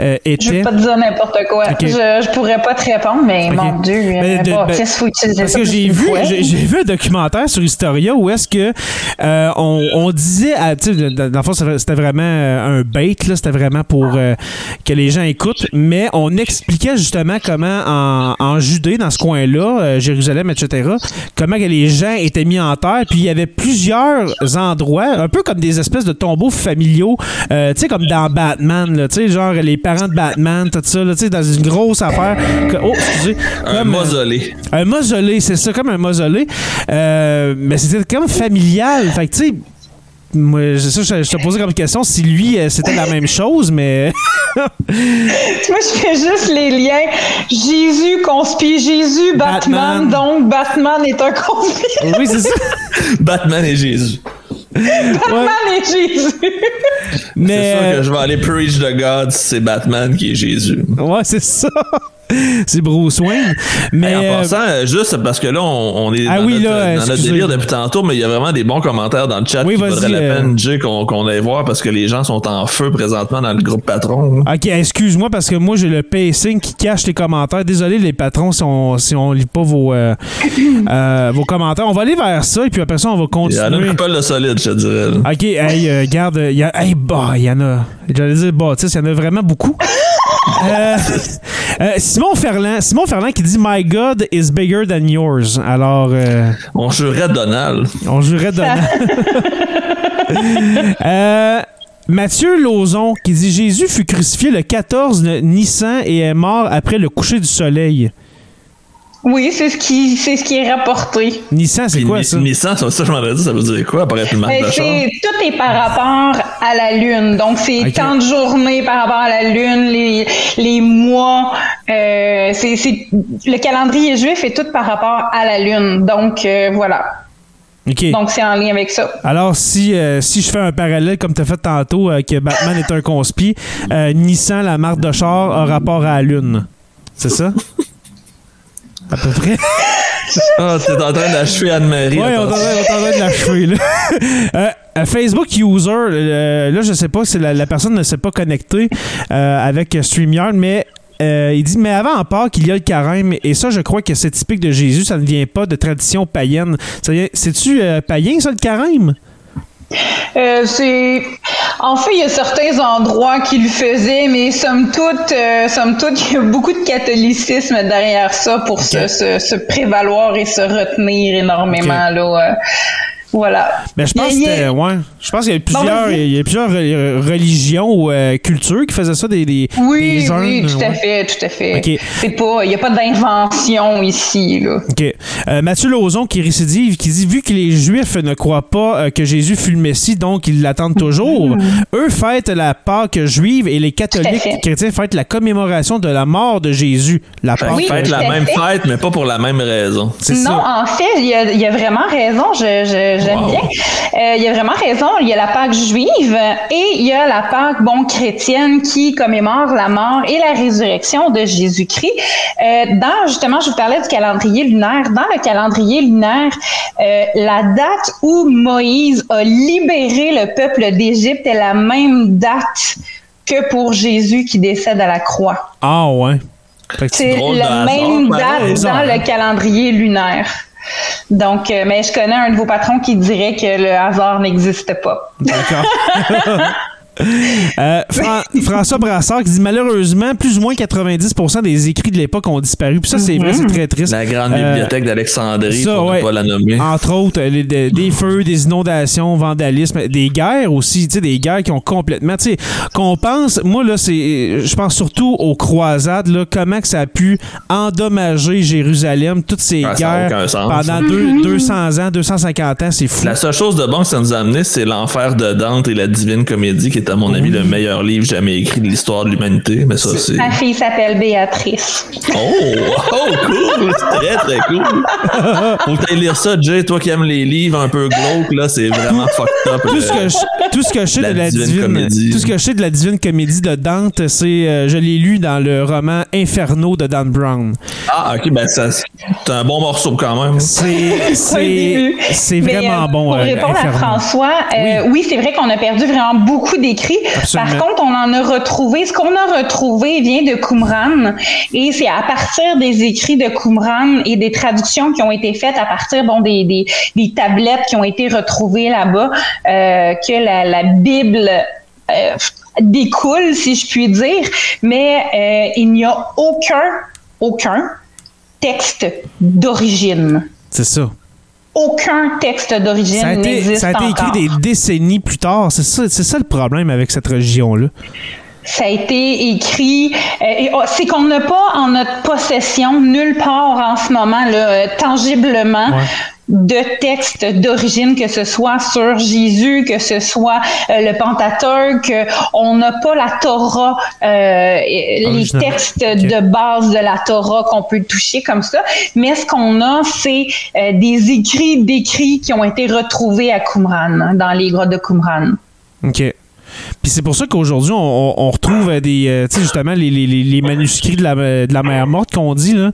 euh, Je veux étaient. pas te dire n'importe quoi. Je, je pourrais pas te répondre, mais mon Dieu, Ben, euh, de- bon, ben, qu'est-ce qu'il faut utiliser Parce ça que j'ai vu, j'ai vu un documentaire sur Historia où est-ce que euh, on, on disait, à- dans le fond, c'était vraiment un bait, c'était vraiment pour euh, que les gens écoutent, mais on expliquait justement comment en, en Judée, dans ce coin-là, Jérusalem, etc., comment que les gens étaient mis en terre, puis il y avait plusieurs endroits, un peu comme des espèces de tombeaux familiaux, euh, tu sais, comme dans Batman, tu sais, genre les parents de Batman, tout ça, tu sais, dans une grosse affaire. que- oh, excusez. Un Comme, euh, mausolée. un mausolée, c'est ça, comme un mausolée. Euh, mais c'était comme familial. Fait que, tu sais, moi, ça, je, je te posais comme question si lui, euh, c'était la même chose, mais. Moi, je fais juste les liens. Jésus conspire. Jésus, Batman. Batman. Donc, Batman est un conspire. oui, c'est ça. Batman et Jésus. Batman est Jésus. Mais. C'est sûr euh, que je vais aller preach the God si c'est Batman qui est Jésus. ouais, c'est ça. c'est Bruce Wayne. Mais. Hey, en euh, passant, euh, juste parce que là, on, on est Ah dans, oui, notre, là, dans notre délire depuis tantôt, mais il y a vraiment des bons commentaires dans le chat Oui, qui vaudrait la euh, peine, Jay, qu'on aille voir parce que les gens sont en feu présentement dans le groupe patron. Ok, excuse-moi parce que moi j'ai le pacing qui cache les commentaires. Désolé les patrons si on si on lit pas vos euh, euh, vos commentaires. On va aller vers ça et puis après ça on va Il y en a continuer. qui pas le solide, je te dirais. là. Ok, hey, euh, garde, y a, hey, bah, il y en a. J'allais dire Baptiste, il y en a vraiment beaucoup. Euh, euh, Simon Ferland, Simon Ferland qui dit My God is bigger than yours. Alors, euh, On jurait Donald. on jurait Donald. Mathieu Lauzon qui dit Jésus fut crucifié le 14 Nissan et est mort après le coucher du soleil. Oui, c'est ce qui, c'est ce qui est rapporté. Nissan, c'est quoi ça? Nissan, ça, ça, je m'en dit, ça veut dire quoi marque Mais de c'est, tout est par rapport à la Lune. Donc, c'est tant de journées par rapport à la Lune, les, les mois. Euh, c'est, c'est, le calendrier juif est tout par rapport à la Lune. Donc, euh, voilà. Ok. Donc, c'est en lien avec ça. Alors, si, euh, si je fais un parallèle comme tu as fait tantôt, euh, que Batman est un conspi, euh, Nissan, la marque de char, a rapport à la Lune. C'est ça? À peu près. Ah, t'es en train d'achever Anne-Marie. Oui, on est en train- de l'achever, là. Euh, euh, Facebook User, euh, là, je sais pas si la, la personne ne s'est pas connectée euh, avec StreamYard, mais euh, il dit Mais avant en Pâques, il y a le carême, et ça, je crois que c'est typique de Jésus, ça ne vient pas de tradition païenne. C'est-tu euh, païen, ça, le carême? Euh, c'est en fait il y a certains endroits qui le faisaient mais somme toute euh, somme toute il y a beaucoup de catholicisme derrière ça pour se, se, se prévaloir et se retenir énormément là euh, voilà. Mais je pense que c'était- ouais. Je pense qu'il y a plusieurs, vas-y. il y a plusieurs re- religions ou euh, cultures qui faisaient ça des, des oui des oui urnes, tout à ouais. fait tout à fait Ok. c'est pas il y a pas d'invention ici là OK. Euh, Mathieu Lauzon qui récidive, qui dit Vu que les Juifs ne croient pas euh, que Jésus fut le Messie, donc ils l'attendent toujours, eux fêtent la Pâque juive et les catholiques chrétiens fêtent la commémoration de la mort de Jésus. La Pâque. que Oui, fête la même fait. fête, mais pas pour la même raison. Non, ça. en fait, il y a, il y a vraiment raison. Je, je- j'aime Wow. bien. Euh, il y a vraiment raison. Il y a la Pâque juive et il y a la Pâque bon chrétienne qui commémore la mort et la résurrection de Jésus-Christ. Euh, dans justement, je vous parlais du calendrier lunaire. Dans le calendrier lunaire, euh, la date où Moïse a libéré le peuple d'Égypte est la même date que pour Jésus qui décède à la croix. Ah ouais. C'est la même date dans hein? le calendrier lunaire. Donc, euh, mais je connais un de vos patrons qui dirait que le hasard n'existe pas. D'accord. Euh, Fran- François Brassard qui dit malheureusement, plus ou moins 90% des écrits de l'époque ont disparu. Puis ça, c'est vrai, c'est très triste. La grande Euh, bibliothèque d'Alexandrie, pour ouais. ne pas la nommer. Entre autres, euh, les- des, des feux, des inondations, vandalisme, des guerres aussi, tu sais, des guerres qui ont complètement, tu sais, qu'on pense, moi là, c'est, je pense surtout aux croisades, là, comment que ça a pu endommager Jérusalem, toutes ces Ah, guerres pendant deux- 200 ans, 250 ans, c'est fou. La seule chose de bon que ça nous a amené, c'est l'enfer de Dante et la Divine Comédie, qui est à mon avis le meilleur livre jamais écrit de l'histoire de l'humanité. Mais ça, c'est. Ma fille s'appelle Béatrice. Oh, oh, cool! C'est très, très cool. Faut que lire ça, Jay. Toi qui aimes les livres un peu glauques, là, c'est vraiment fucked up. Tout ce, que je, tout ce que je sais La de la Divine divine, Comédie. tout ce que je sais de la divine comédie de Dante, c'est euh, je l'ai lu dans le roman Inferno de Dan Brown. Ah, ok, ben ça, c'est un bon morceau quand même. C'est c'est c'est Mais, vraiment euh, bon. Pour euh, répondre Inferno. à François, euh, oui, c'est vrai qu'on a perdu vraiment beaucoup Absolument. Par contre, on en a retrouvé. Ce qu'on a retrouvé vient de Qumran. Et c'est à partir des écrits de Qumran et des traductions qui ont été faites à partir bon, des, des, des tablettes qui ont été retrouvées là-bas euh, que la, la Bible euh, découle, si je puis dire. Mais euh, il n'y a aucun, aucun texte d'origine C'est ça. Aucun texte d'origine Ça a été, n'existe ça a été écrit des décennies plus tard. C'est ça, c'est ça le problème avec cette religion-là. Ça a été écrit. euh, oh, c'est qu'on n'a pas en notre possession nulle part en ce moment, là, euh, tangiblement. Ouais. De textes d'origine, que ce soit sur Jésus, que ce soit euh, le Pentateuque, on n'a pas la Torah, euh, les textes de base de la Torah qu'on peut toucher comme ça, mais ce qu'on a, c'est euh, des écrits d'écrits qui ont été retrouvés à Qumran, dans les grottes de Qumran. OK. Puis c'est pour ça qu'aujourd'hui, on, retrouve des, tu sais, justement, les, les- les- les manuscrits de la, de la mer morte qu'on dit, là,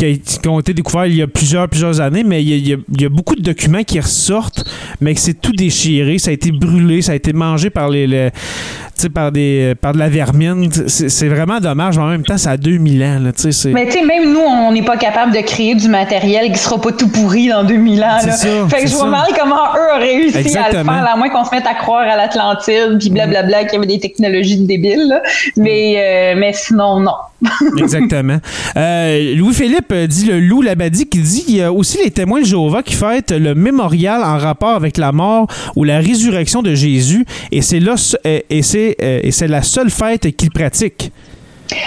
qui, ont été découverts il y a plusieurs, plusieurs années, mais il y a, beaucoup de documents qui ressortent, mais que c'est tout déchiré, ça a été brûlé, ça a été mangé par les, par des, par de la vermine. C'est vraiment dommage, mais en même temps, ça a 2000 ans, là, Mais tu sais, même nous, on n'est pas capable de créer du matériel qui sera pas tout pourri dans 2000 ans. C'est là. ça, fait que je vois ça. mal comment eux ont réussi à le faire, à moins qu'on se mette à croire à l'Atlantide, puis blablabla, qu'il y avait des technologies débiles. là. Mais, euh, mais sinon, non. Exactement. Euh, Louis-Philippe euh, dit le loup Labadie qui dit il y a aussi les témoins de Jéhovah qui fêtent le mémorial en rapport avec la mort ou la résurrection de Jésus et c'est là et c'est et c'est la seule fête qu'ils pratiquent.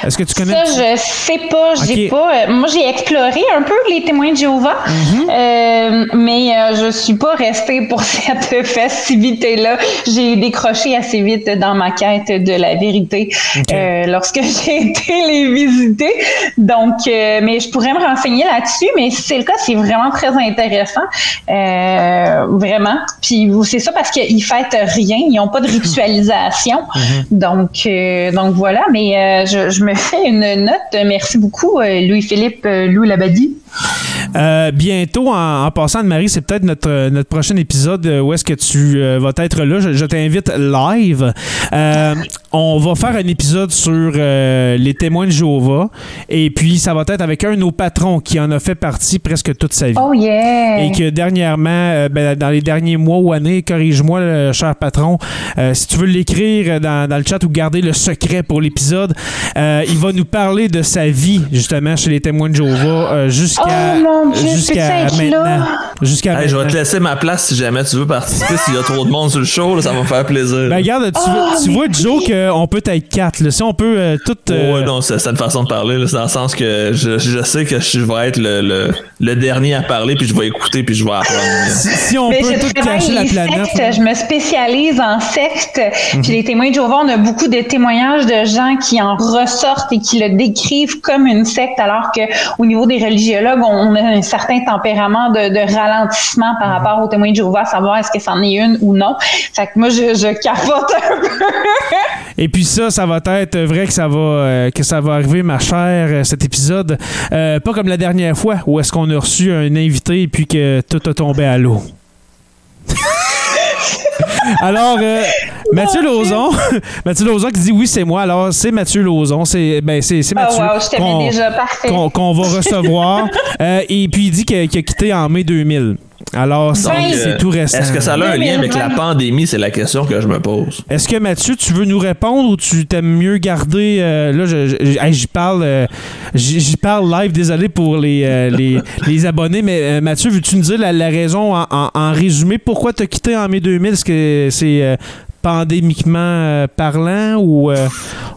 Est-ce que tu connais Ça, je sais pas. J'ai Ok. pas. euh, moi, j'ai exploré un peu les témoins de Jéhovah, Mhm. euh, mais euh, je suis pas restée pour cette festivité-là. J'ai décroché assez vite dans ma quête de la vérité euh, lorsque j'ai été les visiter. Donc, mais je pourrais me renseigner là-dessus. Mais si c'est le cas, c'est vraiment très intéressant, euh, vraiment. Puis c'est ça parce qu'ils fêtent rien, ils n'ont pas de ritualisation. Donc, euh, donc voilà. Mais euh, je, je me fais une note. Merci beaucoup, euh, Louis-Philippe euh, Lou Labadie. Euh, bientôt, en, passant, Anne-Marie, c'est peut-être notre, notre prochain épisode où est-ce que tu vas être là. Je, t'invite live. On va faire un épisode sur euh, les témoins de Jéhovah. Et puis, ça va être avec un de nos patrons qui en a fait partie presque toute sa vie. Oh yeah! Et que dernièrement, euh, ben, dans les derniers mois ou années, corrige-moi, le cher patron, euh, si tu veux l'écrire dans, dans le chat ou garder le secret pour l'épisode, euh, il va nous parler de sa vie, justement, chez les témoins de Jéhovah, euh, jusqu'à Oh, mon Dieu, jusqu'à maintenant. Jusqu'à Hey, je vais te laisser ma place si jamais tu veux participer. S'il y a trop de monde sur le show, là, ça va me faire plaisir. Ben, regarde, tu, Oh, tu vois, Joe, qu'on peut être quatre. là. Si on peut euh, tout. Euh, ouais, non, c'est une façon de parler. C'est dans le sens que je, je sais que je vais être le, le, le dernier à parler, puis je vais écouter, puis je vais apprendre. si, si on Mais peut je tout cacher la planète. sectes, je me spécialise en sectes. Mhm. Puis les témoins de Jéhovah, on a beaucoup de témoignages de gens qui en ressortent et qui le décrivent comme une secte, alors que au niveau des religiologues, on, on a un certain tempérament de, de ralentissement Mhm. par rapport aux témoins de Jéhovah, à savoir est-ce que c'en est une ou non. Fait que moi, je, je capote un peu. Et puis ça, ça va être vrai que ça va euh, que ça va arriver, ma chère, euh, cet épisode. Euh, pas comme la dernière fois où est-ce qu'on a reçu un invité et puis que tout a tombé à l'eau. Alors, euh, Mathieu Lauzon, Mathieu Lauzon qui dit oui, c'est moi. Alors, c'est Mathieu Lauzon. C'est ben, c'est Oh Mathieu. wow, je t'aimais qu'on- déjà parfait. qu'on qu'on va recevoir. Euh, et puis il dit qu'il qu'il a quitté en mai 2000. Alors, c'est euh, tout récent. Est-ce que ça a un lien avec la 2020. pandémie? C'est la question que je me pose. Est-ce que Mathieu, tu veux nous répondre ou tu t'aimes mieux garder euh, là j'y parle euh, j'y parle live désolé pour les, euh, les, les abonnés mais euh, Mathieu veux-tu nous dire la, la raison en, en- en résumé? Pourquoi t'as quitté en mai 2000 est-ce que c'est euh, pandémiquement euh, parlant ou euh,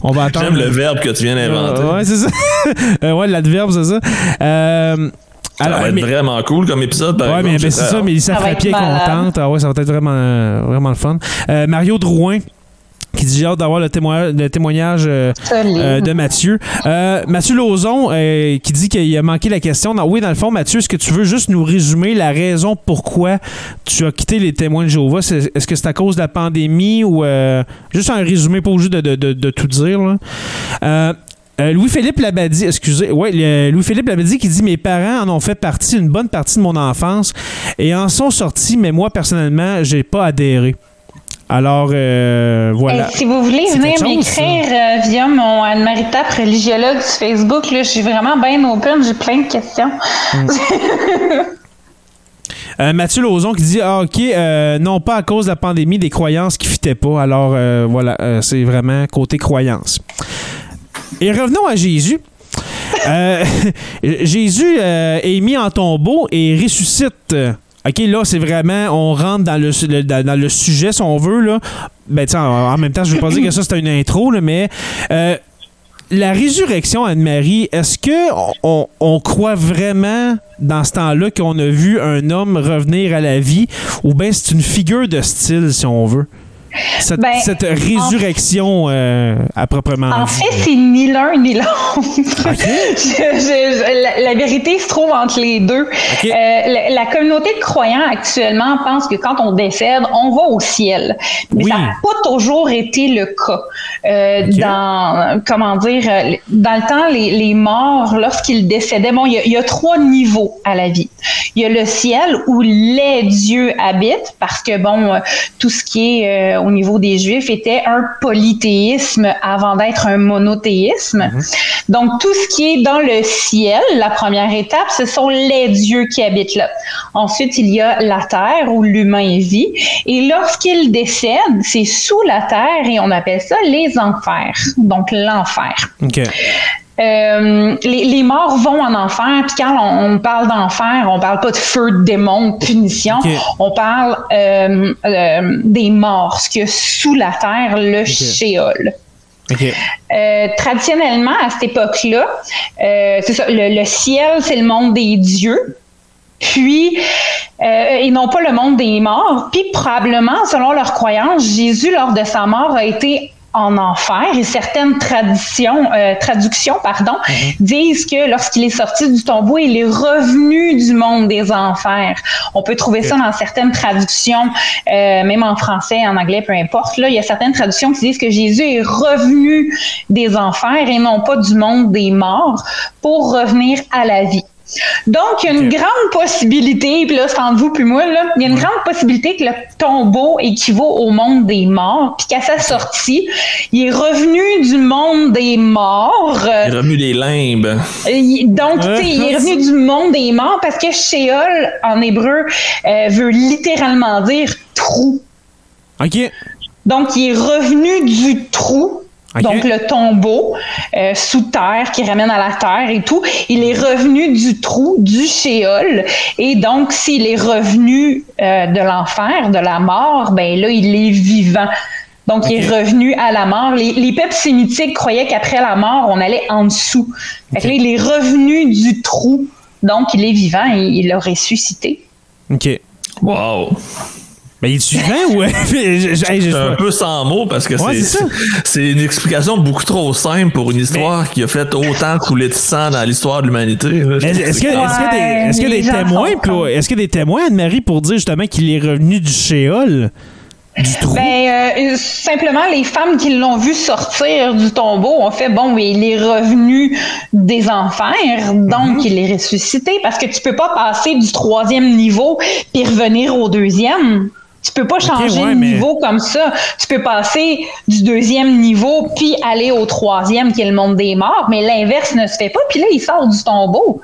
on va attendre? J'aime le verbe que tu viens d'inventer. Euh, ouais c'est ça Euh, ouais l'adverbe c'est ça Euh, ça alors, va être mais- vraiment cool comme épisode. par Ouais, mais, exemple. mais c'est mais ça Ça va Frappier est contente. Ah ouais, ça va être vraiment, vraiment le fun. Euh, Mario Drouin qui dit j'ai hâte d'avoir le, témoignage, le témoignage euh, euh, de Mathieu. Euh, Mathieu Lauzon euh, qui dit qu'il a manqué la question. Non, oui, dans le fond, Mathieu, est-ce que tu veux juste nous résumer la raison pourquoi tu as quitté les témoins de Jéhovah? C'est- Est-ce que c'est à cause de la pandémie ou euh, juste un résumé, pas obligé de, de- de- de tout dire? là? Euh, Louis-Philippe Labadie, excusez, ouais, Louis-Philippe Labadie qui dit Mes parents en ont fait partie une bonne partie de mon enfance et en sont sortis, mais moi, personnellement, j'ai pas adhéré. Alors, euh, voilà. Et si vous voulez venir m'écrire euh, via mon Anne-Marie Tape religiologue sur Facebook, là, je suis vraiment bien open, j'ai plein de questions. Euh, Mathieu Lauzon qui dit Ah, OK, euh, non pas à cause de la pandémie, des croyances qui ne fitaient pas. Alors, euh, voilà, c'est vraiment côté croyance. Et revenons à Jésus. Euh, Jésus euh, est mis en tombeau et ressuscite. OK, là, c'est vraiment, on rentre dans le, dans, le sujet, si on veut. Là. Ben, en, en même temps, je veux pas dire que ça, c'est une intro, là, mais euh, la résurrection, Anne-Marie, est-ce que on- on croit vraiment dans ce temps-là qu'on a vu un homme revenir à la vie? Ou bien c'est une figure de style, si on veut? Cette, Ben, cette résurrection euh, à proprement En fait, c'est ni l'un ni l'autre. La, la vérité se trouve entre les deux. Euh, la, la communauté de croyants actuellement pense que quand on décède, on va au ciel. Mais Oui. ça n'a pas toujours été le cas. Euh. Dans, comment dire, dans le temps, les, les morts, lorsqu'ils décédaient, bon, il y, y a trois niveaux à la vie. Il y a le ciel où les dieux habitent, parce que, bon, tout ce qui est au niveau des Juifs était un polythéisme avant d'être un monothéisme. Donc, tout ce qui est dans le ciel, la première étape, ce sont les dieux qui habitent là. Ensuite, il y a la terre où l'humain vit. Et lorsqu'il décède, c'est sous la terre et on appelle ça les enfers. Donc, l'enfer. Euh, les, les morts vont en enfer, puis quand on, on parle d'enfer, on parle pas de feu, de démon, de punition, on parle euh, euh, des morts, ce qu'il y a sous la terre, le shéol. Traditionnellement, à cette époque-là, c'est ça, le, le ciel, c'est le monde des dieux. Puis, euh, et non pas le monde des morts. Puis, probablement, selon leurs croyances, Jésus, lors de sa mort, a été en enfer et certaines traditions, euh, traductions pardon, disent que lorsqu'il est sorti du tombeau, il est revenu du monde des enfers. On peut trouver ça dans certaines traductions, euh, même en français, en anglais, peu importe. Là, il y a certaines traductions qui disent que Jésus est revenu des enfers et non pas du monde des morts pour revenir à la vie. Donc, il y a une grande possibilité, puis là, c'est entre vous puis moi, là, il y a une grande possibilité que le tombeau équivaut au monde des morts, puis qu'à sa sortie, il est revenu du monde des morts. euh, Il est revenu des limbes. il- donc, tu sais, il est revenu du monde des morts parce que Sheol, en hébreu, euh, veut littéralement dire trou. OK. Donc, il est revenu du trou. Donc, le tombeau euh, sous terre qui ramène à la terre et tout. Il est revenu du trou, du shéol. Et donc, s'il est revenu euh, de l'enfer, de la mort, ben là, il est vivant. Donc, il est revenu à la mort. Les, les peuples sémitiques croyaient qu'après la mort, on allait en dessous. Fait que là, il est revenu du trou. Donc, il est vivant et il a ressuscité. OK. Wow. Mais il est suivant ou. Hey, un peu sans mots parce que Ouais, c'est- une explication beaucoup trop simple pour une histoire qui a fait autant couler de sang dans l'histoire de l'humanité. Est-ce que- est-ce qu'il y a des, Ouais, est-ce qu'il y a les des témoins est-ce a des témoins Anne-Marie pour dire justement qu'il est revenu du trou? Ben, euh, simplement, les femmes qui l'ont vu sortir du tombeau ont fait bon, mais il est revenu des enfers, donc Mhm. il est ressuscité parce que tu peux pas passer du troisième niveau puis revenir au deuxième. Tu peux pas changer ouais, de mais- niveau comme ça. Tu peux passer du deuxième niveau puis aller au troisième qui est le monde des morts, mais l'inverse ne se fait pas. Puis là, il sort du tombeau.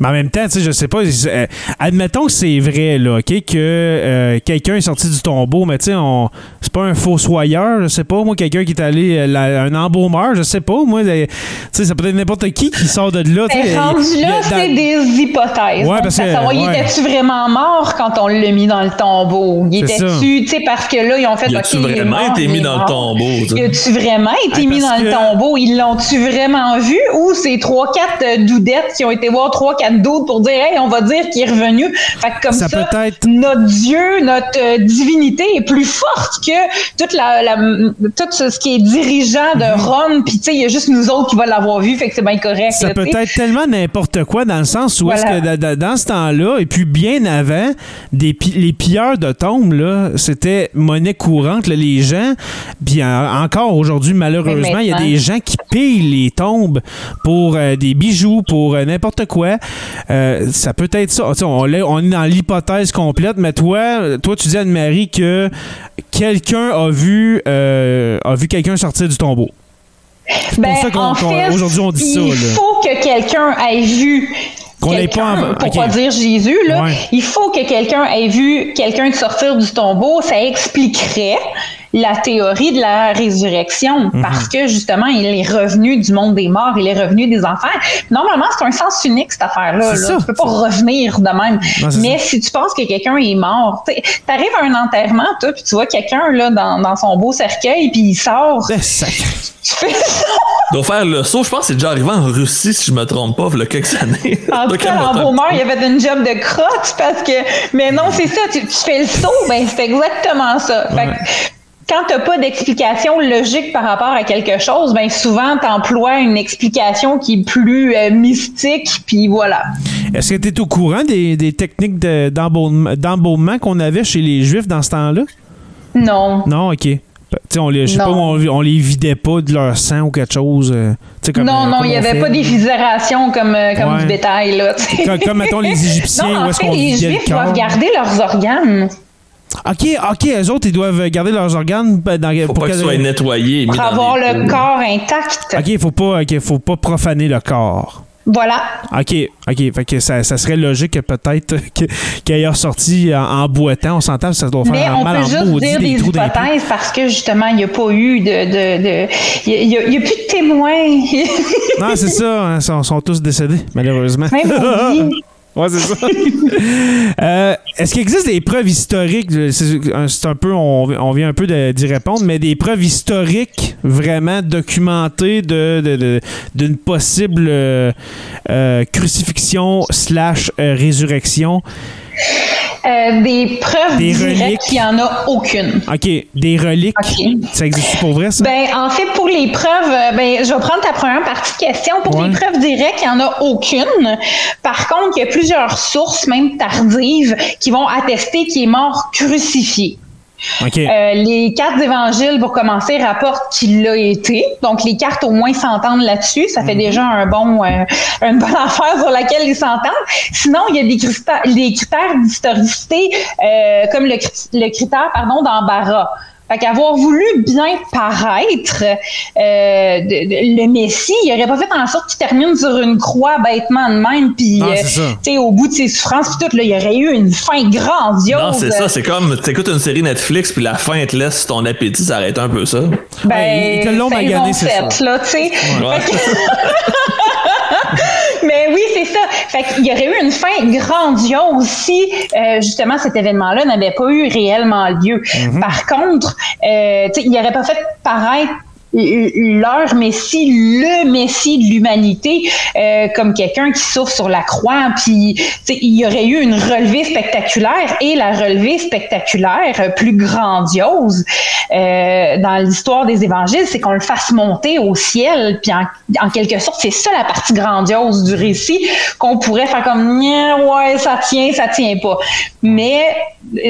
Mais en même temps, tu sais, je sais pas. Euh, admettons que c'est vrai, là, OK, que euh, quelqu'un est sorti du tombeau, mais tu sais, on... c'est pas un fossoyeur, je sais pas. Moi, quelqu'un qui est allé, euh, un embaumeur, je sais pas. Moi, tu sais, ça peut être n'importe qui qui sort de là. Mais rendu là, c'est des hypothèses. Ouais, parce que. Savoir, ouais. était-tu vraiment mort quand on l'a mis dans le tombeau? Il était-tu, tu sais, parce que là, ils ont fait. Y a-tu okay, vraiment été mis dans le tombeau? Y a-tu vraiment été mis dans le tombeau? Ils l'ont-tu vraiment vu? Ou c'est 3-4 doudettes qui ont été voir 3-4 pour dire, hey, on va dire qu'il est revenu. Fait que comme ça, notre Dieu, notre euh, divinité est plus forte que toute la, tout ce, qui est dirigeant de. Mhm. Rome. Puis, tu sais, il y a juste nous autres qui va l'avoir vu. Fait que c'est bien correct. Ça peut être tellement n'importe quoi dans le sens où est-ce que dans ce temps-là, et puis bien avant, des, les pilleurs de tombes, c'était monnaie courante, les gens. Puis encore aujourd'hui, malheureusement, il y a des gens qui pillent les tombes pour euh, des bijoux, pour euh, n'importe quoi. Euh, ça peut être ça. On, est dans l'hypothèse complète, mais toi, toi tu dis à Anne-Marie que quelqu'un a vu, euh, a vu quelqu'un sortir du tombeau. Ben, ça qu'on- en qu'on- fait, aujourd'hui, on dit ça, Il là. faut que quelqu'un ait vu. Qu'on pas en- Pour pas dire Jésus, là. Ouais. Il faut que quelqu'un ait vu quelqu'un de sortir du tombeau. Ça expliquerait la théorie de la résurrection Mhm. parce que justement, il est revenu du monde des morts, il est revenu des enfers. Normalement, c'est un sens unique, cette affaire-là. Là. Tu peux pas revenir de même. Non, Mais si tu penses que quelqu'un est mort, tu arrives à un enterrement, toi, puis tu vois quelqu'un là dans, dans son beau cercueil, puis il sort. Sacré. Tu fais ça. doit faire le saut. Je pense que c'est déjà arrivé en Russie, si je me trompe pas, il y a quelques années. En tout cas, m'a- l'embaumeur, il avait une job de crotte parce que. Mais non, c'est ça, tu, tu fais le saut, ben c'est exactement ça. Fait que quand t'as pas d'explication logique par rapport à quelque chose, ben souvent t'emploies une explication qui est plus euh, mystique, puis voilà. Est-ce que tu es au courant des, des techniques de- d'embaumement qu'on avait chez les Juifs dans ce temps-là? Non. Non, OK. Tu sais, on les, je sais pas, on, on les vidait pas de leur sang ou quelque chose. euh, tu comme, non, euh, non, il n'y avait fait. pas d'effusération comme, comme Ouais. du bétail, là. tu. Comme, comme, mettons, les Égyptiens, non, où est-ce qu'on les le Juifs doivent garder leurs organes OK, OK, eux autres, ils doivent garder leurs organes ben, dans, Faut pas que- qu'ils soient nettoyés. pour avoir le pots. corps intact. OK, faut pas, faut pas profaner le corps. Voilà. OK, OK. Fait que ça, ça serait logique que peut-être qu'il ait ressorti en, en boitant. On s'entend, ça doit faire Mais on mal peut en juste dire des hypothèses parce que justement, il n'y a pas eu de. de, de- il y a, il y a plus de témoins. Non, c'est ça. hein, ils sont, sont tous décédés, malheureusement. Même. ouais, c'est ça. Euh, Est-ce qu'il existe des preuves historiques? C'est un peu, on, vient un peu d'y répondre, mais des preuves historiques vraiment documentées de- de- d'une possible euh, euh, crucifixion slash résurrection. Euh, des preuves Des directes, il n'y en a aucune. OK, des reliques. Ça existe pour vrai, ça? Ben, en fait, pour les preuves, euh, ben, je vais prendre ta première partie de question. Pour Ouais. les preuves directes, il n'y en a aucune. Par contre, il y a plusieurs sources, même tardives, qui vont attester qu'il est mort crucifié. Euh, les cartes d'évangile, pour commencer, rapportent qu'il l'a été. Donc, les cartes, au moins, s'entendent là-dessus. Ça Mhm. fait déjà un bon, euh, une bonne affaire sur laquelle ils s'entendent. Sinon, il y a des critères, des critères d'historicité, euh, comme le, le critère, pardon, d'embarras. Fait qu'avoir voulu bien paraître euh, de- de- le Messie, il aurait pas fait en sorte qu'il termine sur une croix bêtement de même, puis euh, au bout de ses souffrances, puis tout, là, il y aurait eu une fin grandiose. Non, c'est ça. C'est comme, t'écoutes une série Netflix, puis la fin te laisse ton appétit, ça arrête un peu ça. Ben, Ouais, ils te l'ont magané, c'est ça. là. Ouais. Fait que- c'est ça. Fait qu'il y aurait eu une fin grandiose si, euh, justement, cet événement-là n'avait pas eu réellement lieu. Mm-hmm. Par contre, euh, il n'aurait pas fait paraître leur Messie, le Messie de l'humanité, euh, comme quelqu'un qui souffre sur la croix, puis il y aurait eu une relevée spectaculaire et la relevée spectaculaire euh, plus grandiose euh, dans l'histoire des évangiles, c'est qu'on le fasse monter au ciel, puis en, quelque sorte, c'est ça la partie grandiose du récit qu'on pourrait faire comme ouais, ça tient, ça tient pas. Mais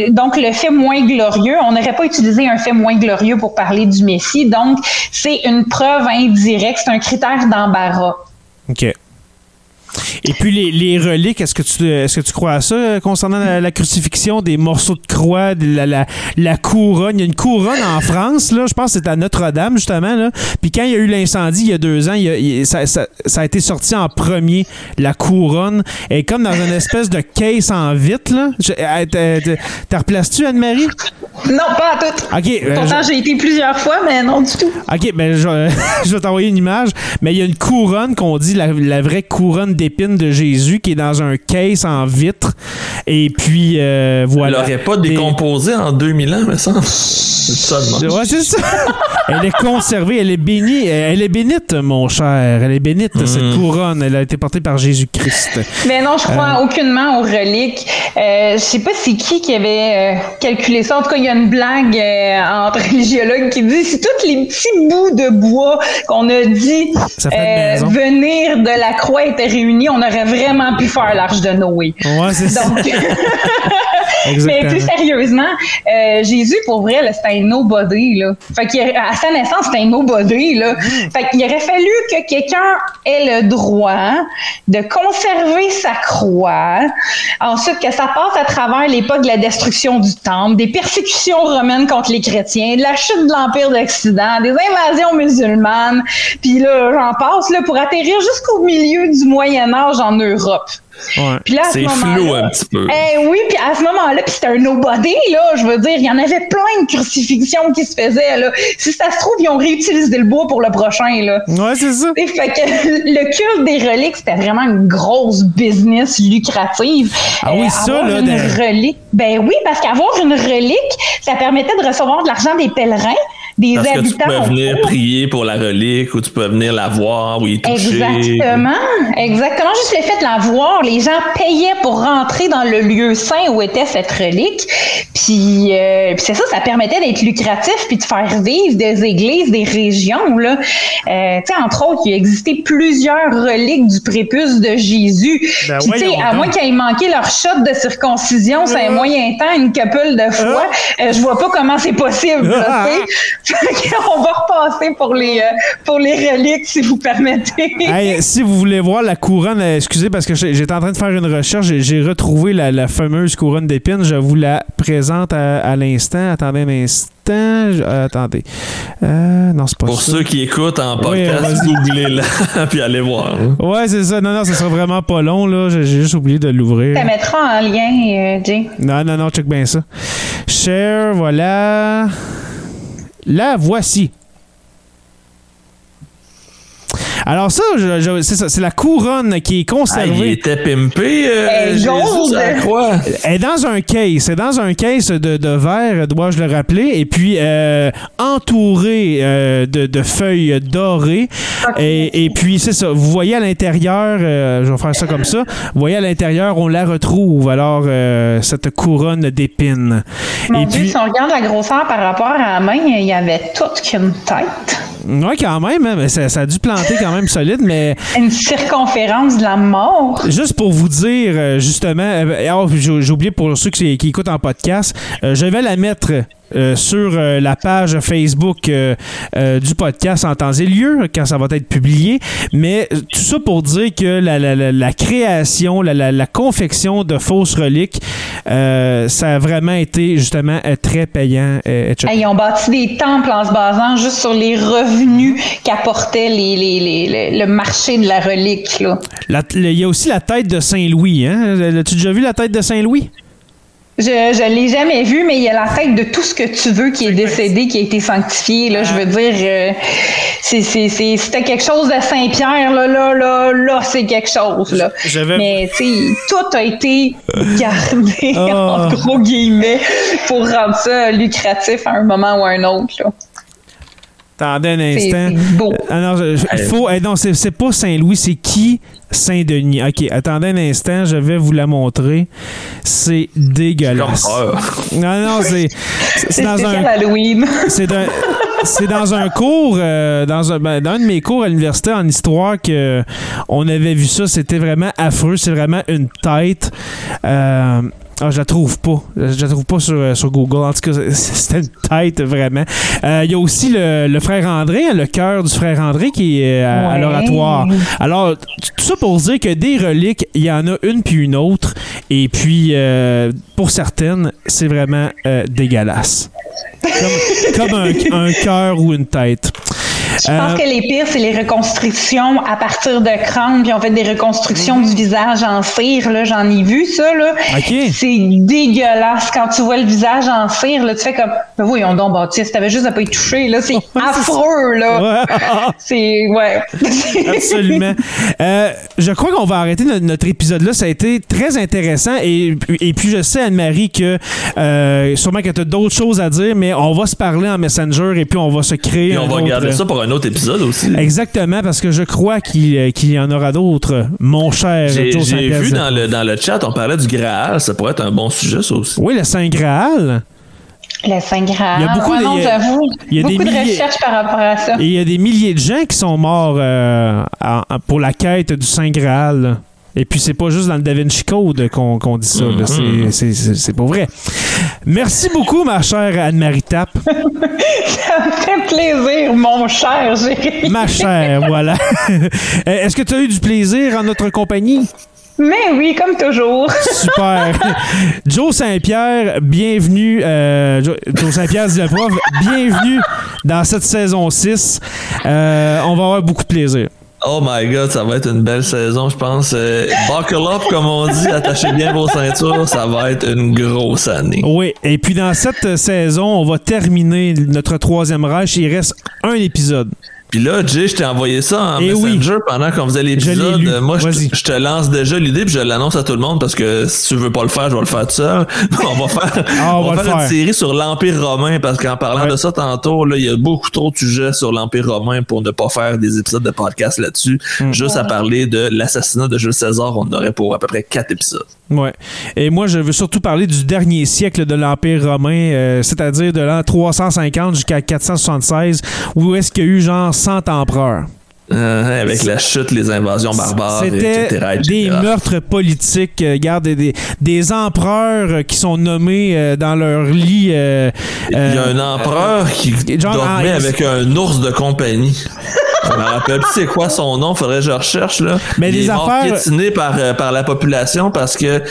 donc le fait moins glorieux, on n'aurait pas utilisé un fait moins glorieux pour parler du Messie, donc c'est une preuve indirecte, c'est un critère d'embarras. Et puis les, les reliques, est-ce que tu est-ce que tu crois à ça euh, concernant la, la crucifixion, des morceaux de croix, de la, la, la couronne? Il y a une couronne en France, là, je pense que c'est à Notre-Dame, justement. Là. Puis quand il y a eu l'incendie il y a deux ans, il y a- il- ça, ça- ça a été sorti en premier, la couronne. Et comme dans une espèce de case en vitre, là. Je- euh, t'as- replaces-tu, Anne-Marie? Non, pas à tout. OK. euh, Pourtant, j'ai été plusieurs fois, mais non du tout. OK, ben je, je vais t'envoyer une image. Mais il y a une couronne qu'on dit la, la vraie couronne de Jésus qui est dans un case en vitre. Et puis euh, Elle voilà. n'aurait pas Des- décomposé en 2000 ans, me semble. Ouais, c'est ça. elle est conservée, elle est bénie. Elle est bénite, mon cher. Elle est bénite, cette couronne. Elle a été portée par Jésus-Christ. Mais non, je crois Euh. aucunement aux reliques. Euh, je sais pas c'est qui qui avait euh, calculé ça. En tout cas, il y a une blague euh, entre religiologues qui dit c'est tous les petits bouts de bois qu'on a dit venir de la croix étaient réunis, on aurait vraiment pu faire l'arche de Noé. Ouais, c'est ça. Mais plus sérieusement, euh, Jésus, pour vrai, c'était un nobody. Là. Fait à sa naissance, c'était un nobody. Là. Fait qu'il aurait fallu que quelqu'un ait le droit de conserver sa croix. Ensuite, que ça passe à travers l'époque de la destruction du temple, des persécutions romaines contre les chrétiens, de la chute de l'Empire d'Occident, des invasions musulmanes. Puis là, j'en passe là, pour atterrir jusqu'au milieu du Moyen Âge en Europe. Ouais. Puis là, à ce C'est flou un petit peu. eh oui, puis à ce moment-là, puis c'était un nobody, là, je veux dire, il y en avait plein de crucifixions qui se faisaient, là. Si ça se trouve, ils ont réutilisé le bois pour le prochain, là. Ouais, c'est ça. Et fait que le culte des reliques, c'était vraiment une grosse business lucrative. Ah oui, ça, avoir là, une des- relique. Ben oui, parce qu'avoir une relique, ça permettait de recevoir de l'argent des pèlerins, des Parce que tu habitants. peux venir autour. prier pour la relique ou tu peux venir la voir ou y toucher. Exactement. Exactement. Juste le fait de la voir, les gens payaient pour rentrer dans le lieu saint où était cette relique. Puis, euh, puis c'est ça, ça permettait d'être lucratif puis de faire vivre des églises, des régions. Là. Euh, tu sais, entre autres, il existait plusieurs reliques du prépuce de Jésus. Ben Puis, tu sais, voyons à moins qu'il ait manqué leur shot de circoncision, c'est un moyen temps, une couple de fois. Euh, je vois pas comment c'est possible. là, qu'on va repasser pour les, euh, pour les reliques, si vous permettez. Hey, si vous voulez voir la couronne, euh, excusez parce que j'étais en train de faire une recherche, j'ai- j'ai retrouvé la, la fameuse couronne d'épines. Je vous la présente à, à l'instant. Attendez un instant. Je- euh, attendez. Euh, non, c'est pas Pour ça. ceux qui écoutent en Oui, podcast, vas-y. googlez-la puis allez voir. hein. Ouais, c'est ça. Non, non, ça sera vraiment pas long, là. J'ai j'ai juste oublié de l'ouvrir. Ça mettra en lien, euh, Jay. Non, non, non, check bien ça. Share, voilà. La voici. Alors ça, je- je- c'est ça, c'est la couronne qui est Ah, il conservée. était pimpé, euh, Elle est Jésus, croix. Elle est dans un case, c'est dans un case de, de verre, dois-je le rappeler, et puis euh, entouré euh, de, de feuilles dorées. Et, et puis c'est ça, vous voyez à l'intérieur, euh, je vais faire ça comme ça, vous voyez à l'intérieur, on la retrouve, alors euh, cette couronne d'épines. Mon et Dieu, puis, si on regarde la grosseur par rapport à la main, il y avait toute qu'une tête. Ouais, quand même, hein, mais ça, ça a dû planter quand même solide, mais Une circonférence de la mort. Juste pour vous dire, euh, justement, euh, oh, j'ai j'ai oublié pour ceux qui, qui écoutent en podcast, euh, je vais la mettre euh, sur euh, la page Facebook euh, du podcast en temps et lieu quand ça va être publié. Mais tout ça pour dire que la, la- la- la création, la, la- la confection de fausses reliques, ça a vraiment été justement très payant, etc. Hey, ils ont bâti des temples en se basant juste sur les revenus qu'apportait les, les- les- le, marché de la relique. Il y a aussi la tête de Saint-Louis. Hein? As-tu déjà vu la tête de Saint-Louis? Je ne l'ai jamais vu, mais il y a la tête de tout ce que tu veux qui est décédé, qui a été sanctifié. Là, je veux dire, euh, c'est, c'est, c'est, c'était quelque chose de Saint-Pierre, là, là, là, là, c'est quelque chose. Là. J'avais- Mais tout a été gardé, Ah. en gros guillemets, pour rendre ça lucratif à un moment ou à un autre. Là. Attendez un C'est, instant. c'est beau. Ah non, je- je- il faut. eh non, c'est c'est pas Saint-Louis, c'est qui? Saint-Denis? Ok, attendez un instant, je vais vous la montrer. C'est dégueulasse. peur. Non, non, c'est. C'est C'est dans un. Halloween? C'est dans, c'est dans un cours, euh, dans, un, ben, dans un de mes cours à l'université en histoire que on avait vu ça. C'était vraiment affreux. C'est vraiment une tête. Euh, Ah, je la trouve pas. Je la trouve pas sur, euh, sur Google. En tout cas, c'était une tête, vraiment. Euh, Il y a aussi le, le frère André, hein, le cœur du frère André qui est euh, à l'oratoire. Alors, tout ça pour dire que des reliques, il y en a une puis une autre. Et puis, euh, pour certaines, c'est vraiment dégueulasse. Comme, comme un, un cœur ou une tête. Je pense Euh, que les pires, c'est les reconstructions à partir de crâne, puis on fait des reconstructions du visage en cire. Là, j'en ai vu ça. Là. OK. C'est dégueulasse quand tu vois le visage en cire. Là, tu fais comme, ben voyons donc, Baptiste, t'avais juste à pas y toucher. Là, c'est affreux. Là. C'est ouais. Absolument. Euh, je crois qu'on va arrêter notre, notre épisode là. Ça a été très intéressant. Et, et puis, je sais, Anne-Marie, que euh, sûrement que tu as d'autres choses à dire, mais on va se parler en Messenger et puis on va se créer Et on un va autre- regarder ça pour un autre épisode aussi. Exactement, parce que je crois qu'il euh, qu'il y en aura d'autres, mon cher J'ai vu dans le, dans le chat, on parlait du Graal. Ça pourrait être un bon sujet, ça aussi. Oui, le Saint Graal. Le Saint Graal. Il y a beaucoup Ouais, de- non, il y a- j'avoue. il y a des Beaucoup de milliers- recherches par rapport à ça. Et il y a des milliers de gens qui sont morts euh, pour la quête du Saint Graal. Et puis, c'est pas juste dans le Da Vinci Code qu'on dit ça. là. C'est- pas vrai. Merci beaucoup, ma chère Anne-Marie Tapp. Ça me fait plaisir, mon cher. Ma chère, voilà. Est-ce que tu as eu du plaisir en notre compagnie? Mais oui, comme toujours. Super. Joe Saint-Pierre, bienvenue. euh, Jo- Joe Saint-Pierre dit le prof, bienvenue dans cette saison 6. Euh, on va avoir beaucoup de plaisir. Oh my god, ça va être une belle saison, je pense. Euh, buckle up, comme on dit, attachez bien vos ceintures, ça va être une grosse année. Oui, et puis dans cette saison, on va terminer notre troisième Reich. Il reste un épisode. Puis là, Jay, je t'ai envoyé ça en Eh oui. Messenger pendant qu'on faisait l'épisode. Moi, je te, je te lance déjà l'idée, puis je l'annonce à tout le monde parce que si tu veux pas le faire, je vais le faire tout seul. on va faire, Ah, on va faire une série sur l'Empire romain parce qu'en parlant Ouais. de ça tantôt, là, il y a beaucoup trop de sujets sur l'Empire romain pour ne pas faire des épisodes de podcast là-dessus. Mm. Juste à parler de l'assassinat de Jules César, on aurait pour à peu près quatre épisodes. Ouais. Et moi, je veux surtout parler du dernier siècle de l'Empire romain, euh, c'est-à-dire de l'an 350 jusqu'à 476, où est-ce qu'il y a eu genre 100 empereurs. Euh, avec la chute, les invasions barbares, C'était etc., etc. des meurtres politiques, euh, regarde, des, des, empereurs euh, qui sont nommés euh, dans leur lit. euh, Il y a euh, un empereur qui genre, dormait avec un ours de compagnie. Je me rappelle plus c'est quoi son nom, faudrait que je recherche là. Mais il des est mort affaires- piétiné par, euh, par la population parce que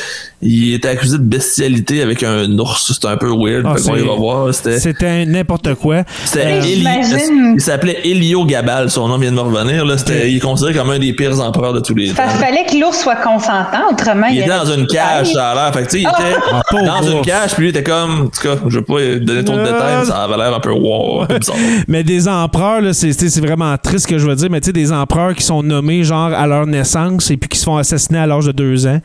il était accusé de bestialité avec un ours. C'était un peu weird. Ah, ira voir. C'était C'était n'importe quoi. c'était Euh. Il s'appelait Elio Gabal. Son nom vient de me revenir. Là. C'était, il est considéré comme un des pires empereurs de tous les temps. Ça fallait que l'ours soit consentant, autrement Il était dans une cage, ça a l'air. Fait que, il était Ah, dans une cage, puis lui, il était comme, en tout cas, je vais pas donner trop de détails, mais ça avait l'air un peu wow, bizarre. Mais des empereurs, là, c'est, vraiment triste ce que je veux dire, mais tu sais, des empereurs qui sont nommés genre à leur naissance et puis qui se font assassiner à l'âge de deux ans.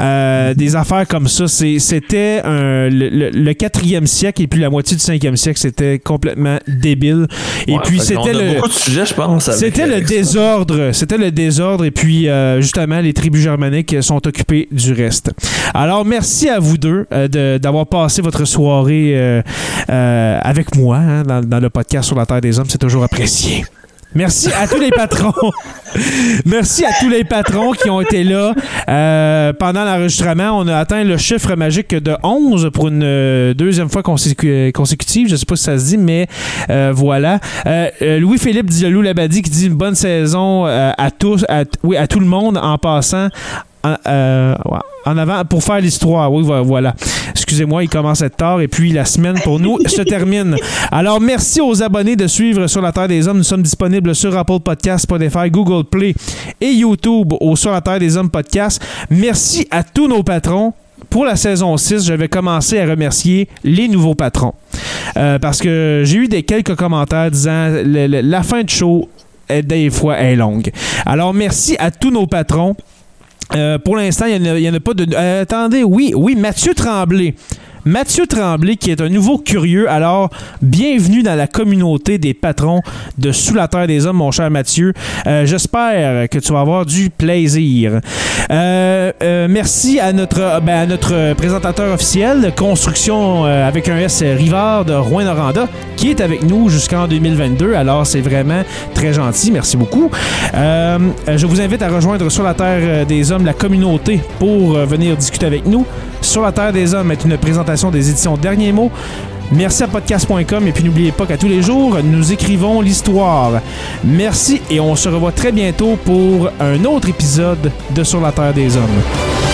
Euh, des affaires comme ça, c'était le, le- le quatrième siècle et puis la moitié du cinquième siècle, c'était complètement débile. Et Ouais, puis c'était le... beaucoup de sujets, je pense. C'était le désordre. C'était le désordre. Et puis, euh, justement, les tribus germaniques sont occupées du reste. Alors, merci à vous deux euh, de- d'avoir passé votre soirée euh, euh, avec moi hein, dans, dans le podcast sur la Terre des Hommes. C'est toujours apprécié. Merci à tous les patrons. Merci à tous les patrons qui ont été là euh, pendant l'enregistrement. On a atteint le chiffre magique de 11 pour une euh, deuxième fois consécu- consécutive. Je sais pas si ça se dit, mais euh, voilà. Louis-Philippe Dillalou Labadie qui dit une bonne saison à tous, oui, à tout le monde en passant. En, euh, en avant pour faire l'histoire. Oui, vo- voilà. Excusez-moi, il commence à être tard et puis la semaine pour nous se termine. Alors, merci aux abonnés de suivre Sur la Terre des Hommes. Nous sommes disponibles sur Apple Podcasts, Spotify, Google Play et YouTube au Sur la Terre des Hommes podcast. Merci à tous nos patrons. Pour la saison 6, je vais commencer à remercier les nouveaux patrons. Euh, parce que j'ai eu des quelques commentaires disant le- le- la fin de show, est des fois, est longue. Alors, merci à tous nos patrons. Euh, pour l'instant, il n'y en, a pas de. euh, attendez, oui, oui, Mathieu Tremblay. Mathieu Tremblay, qui est un nouveau curieux. Alors, bienvenue dans la communauté des patrons de Sous la Terre des Hommes, mon cher Mathieu. Euh, J'espère que tu vas avoir du plaisir. Euh, euh, merci à notre, ben, à notre présentateur officiel, Construction avec un S Rivard de Rouen-Noranda, qui est avec nous jusqu'en 2022. Alors, c'est vraiment très gentil. Merci beaucoup. Je vous invite à rejoindre sur la Terre des Hommes la communauté pour venir discuter avec nous. Sur la Terre des Hommes est une présentation des éditions Derniers Mots. Merci à podcast.com et puis n'oubliez pas qu'à tous les jours, nous écrivons l'histoire. Merci et on se revoit très bientôt pour un autre épisode de Sur la Terre des Hommes.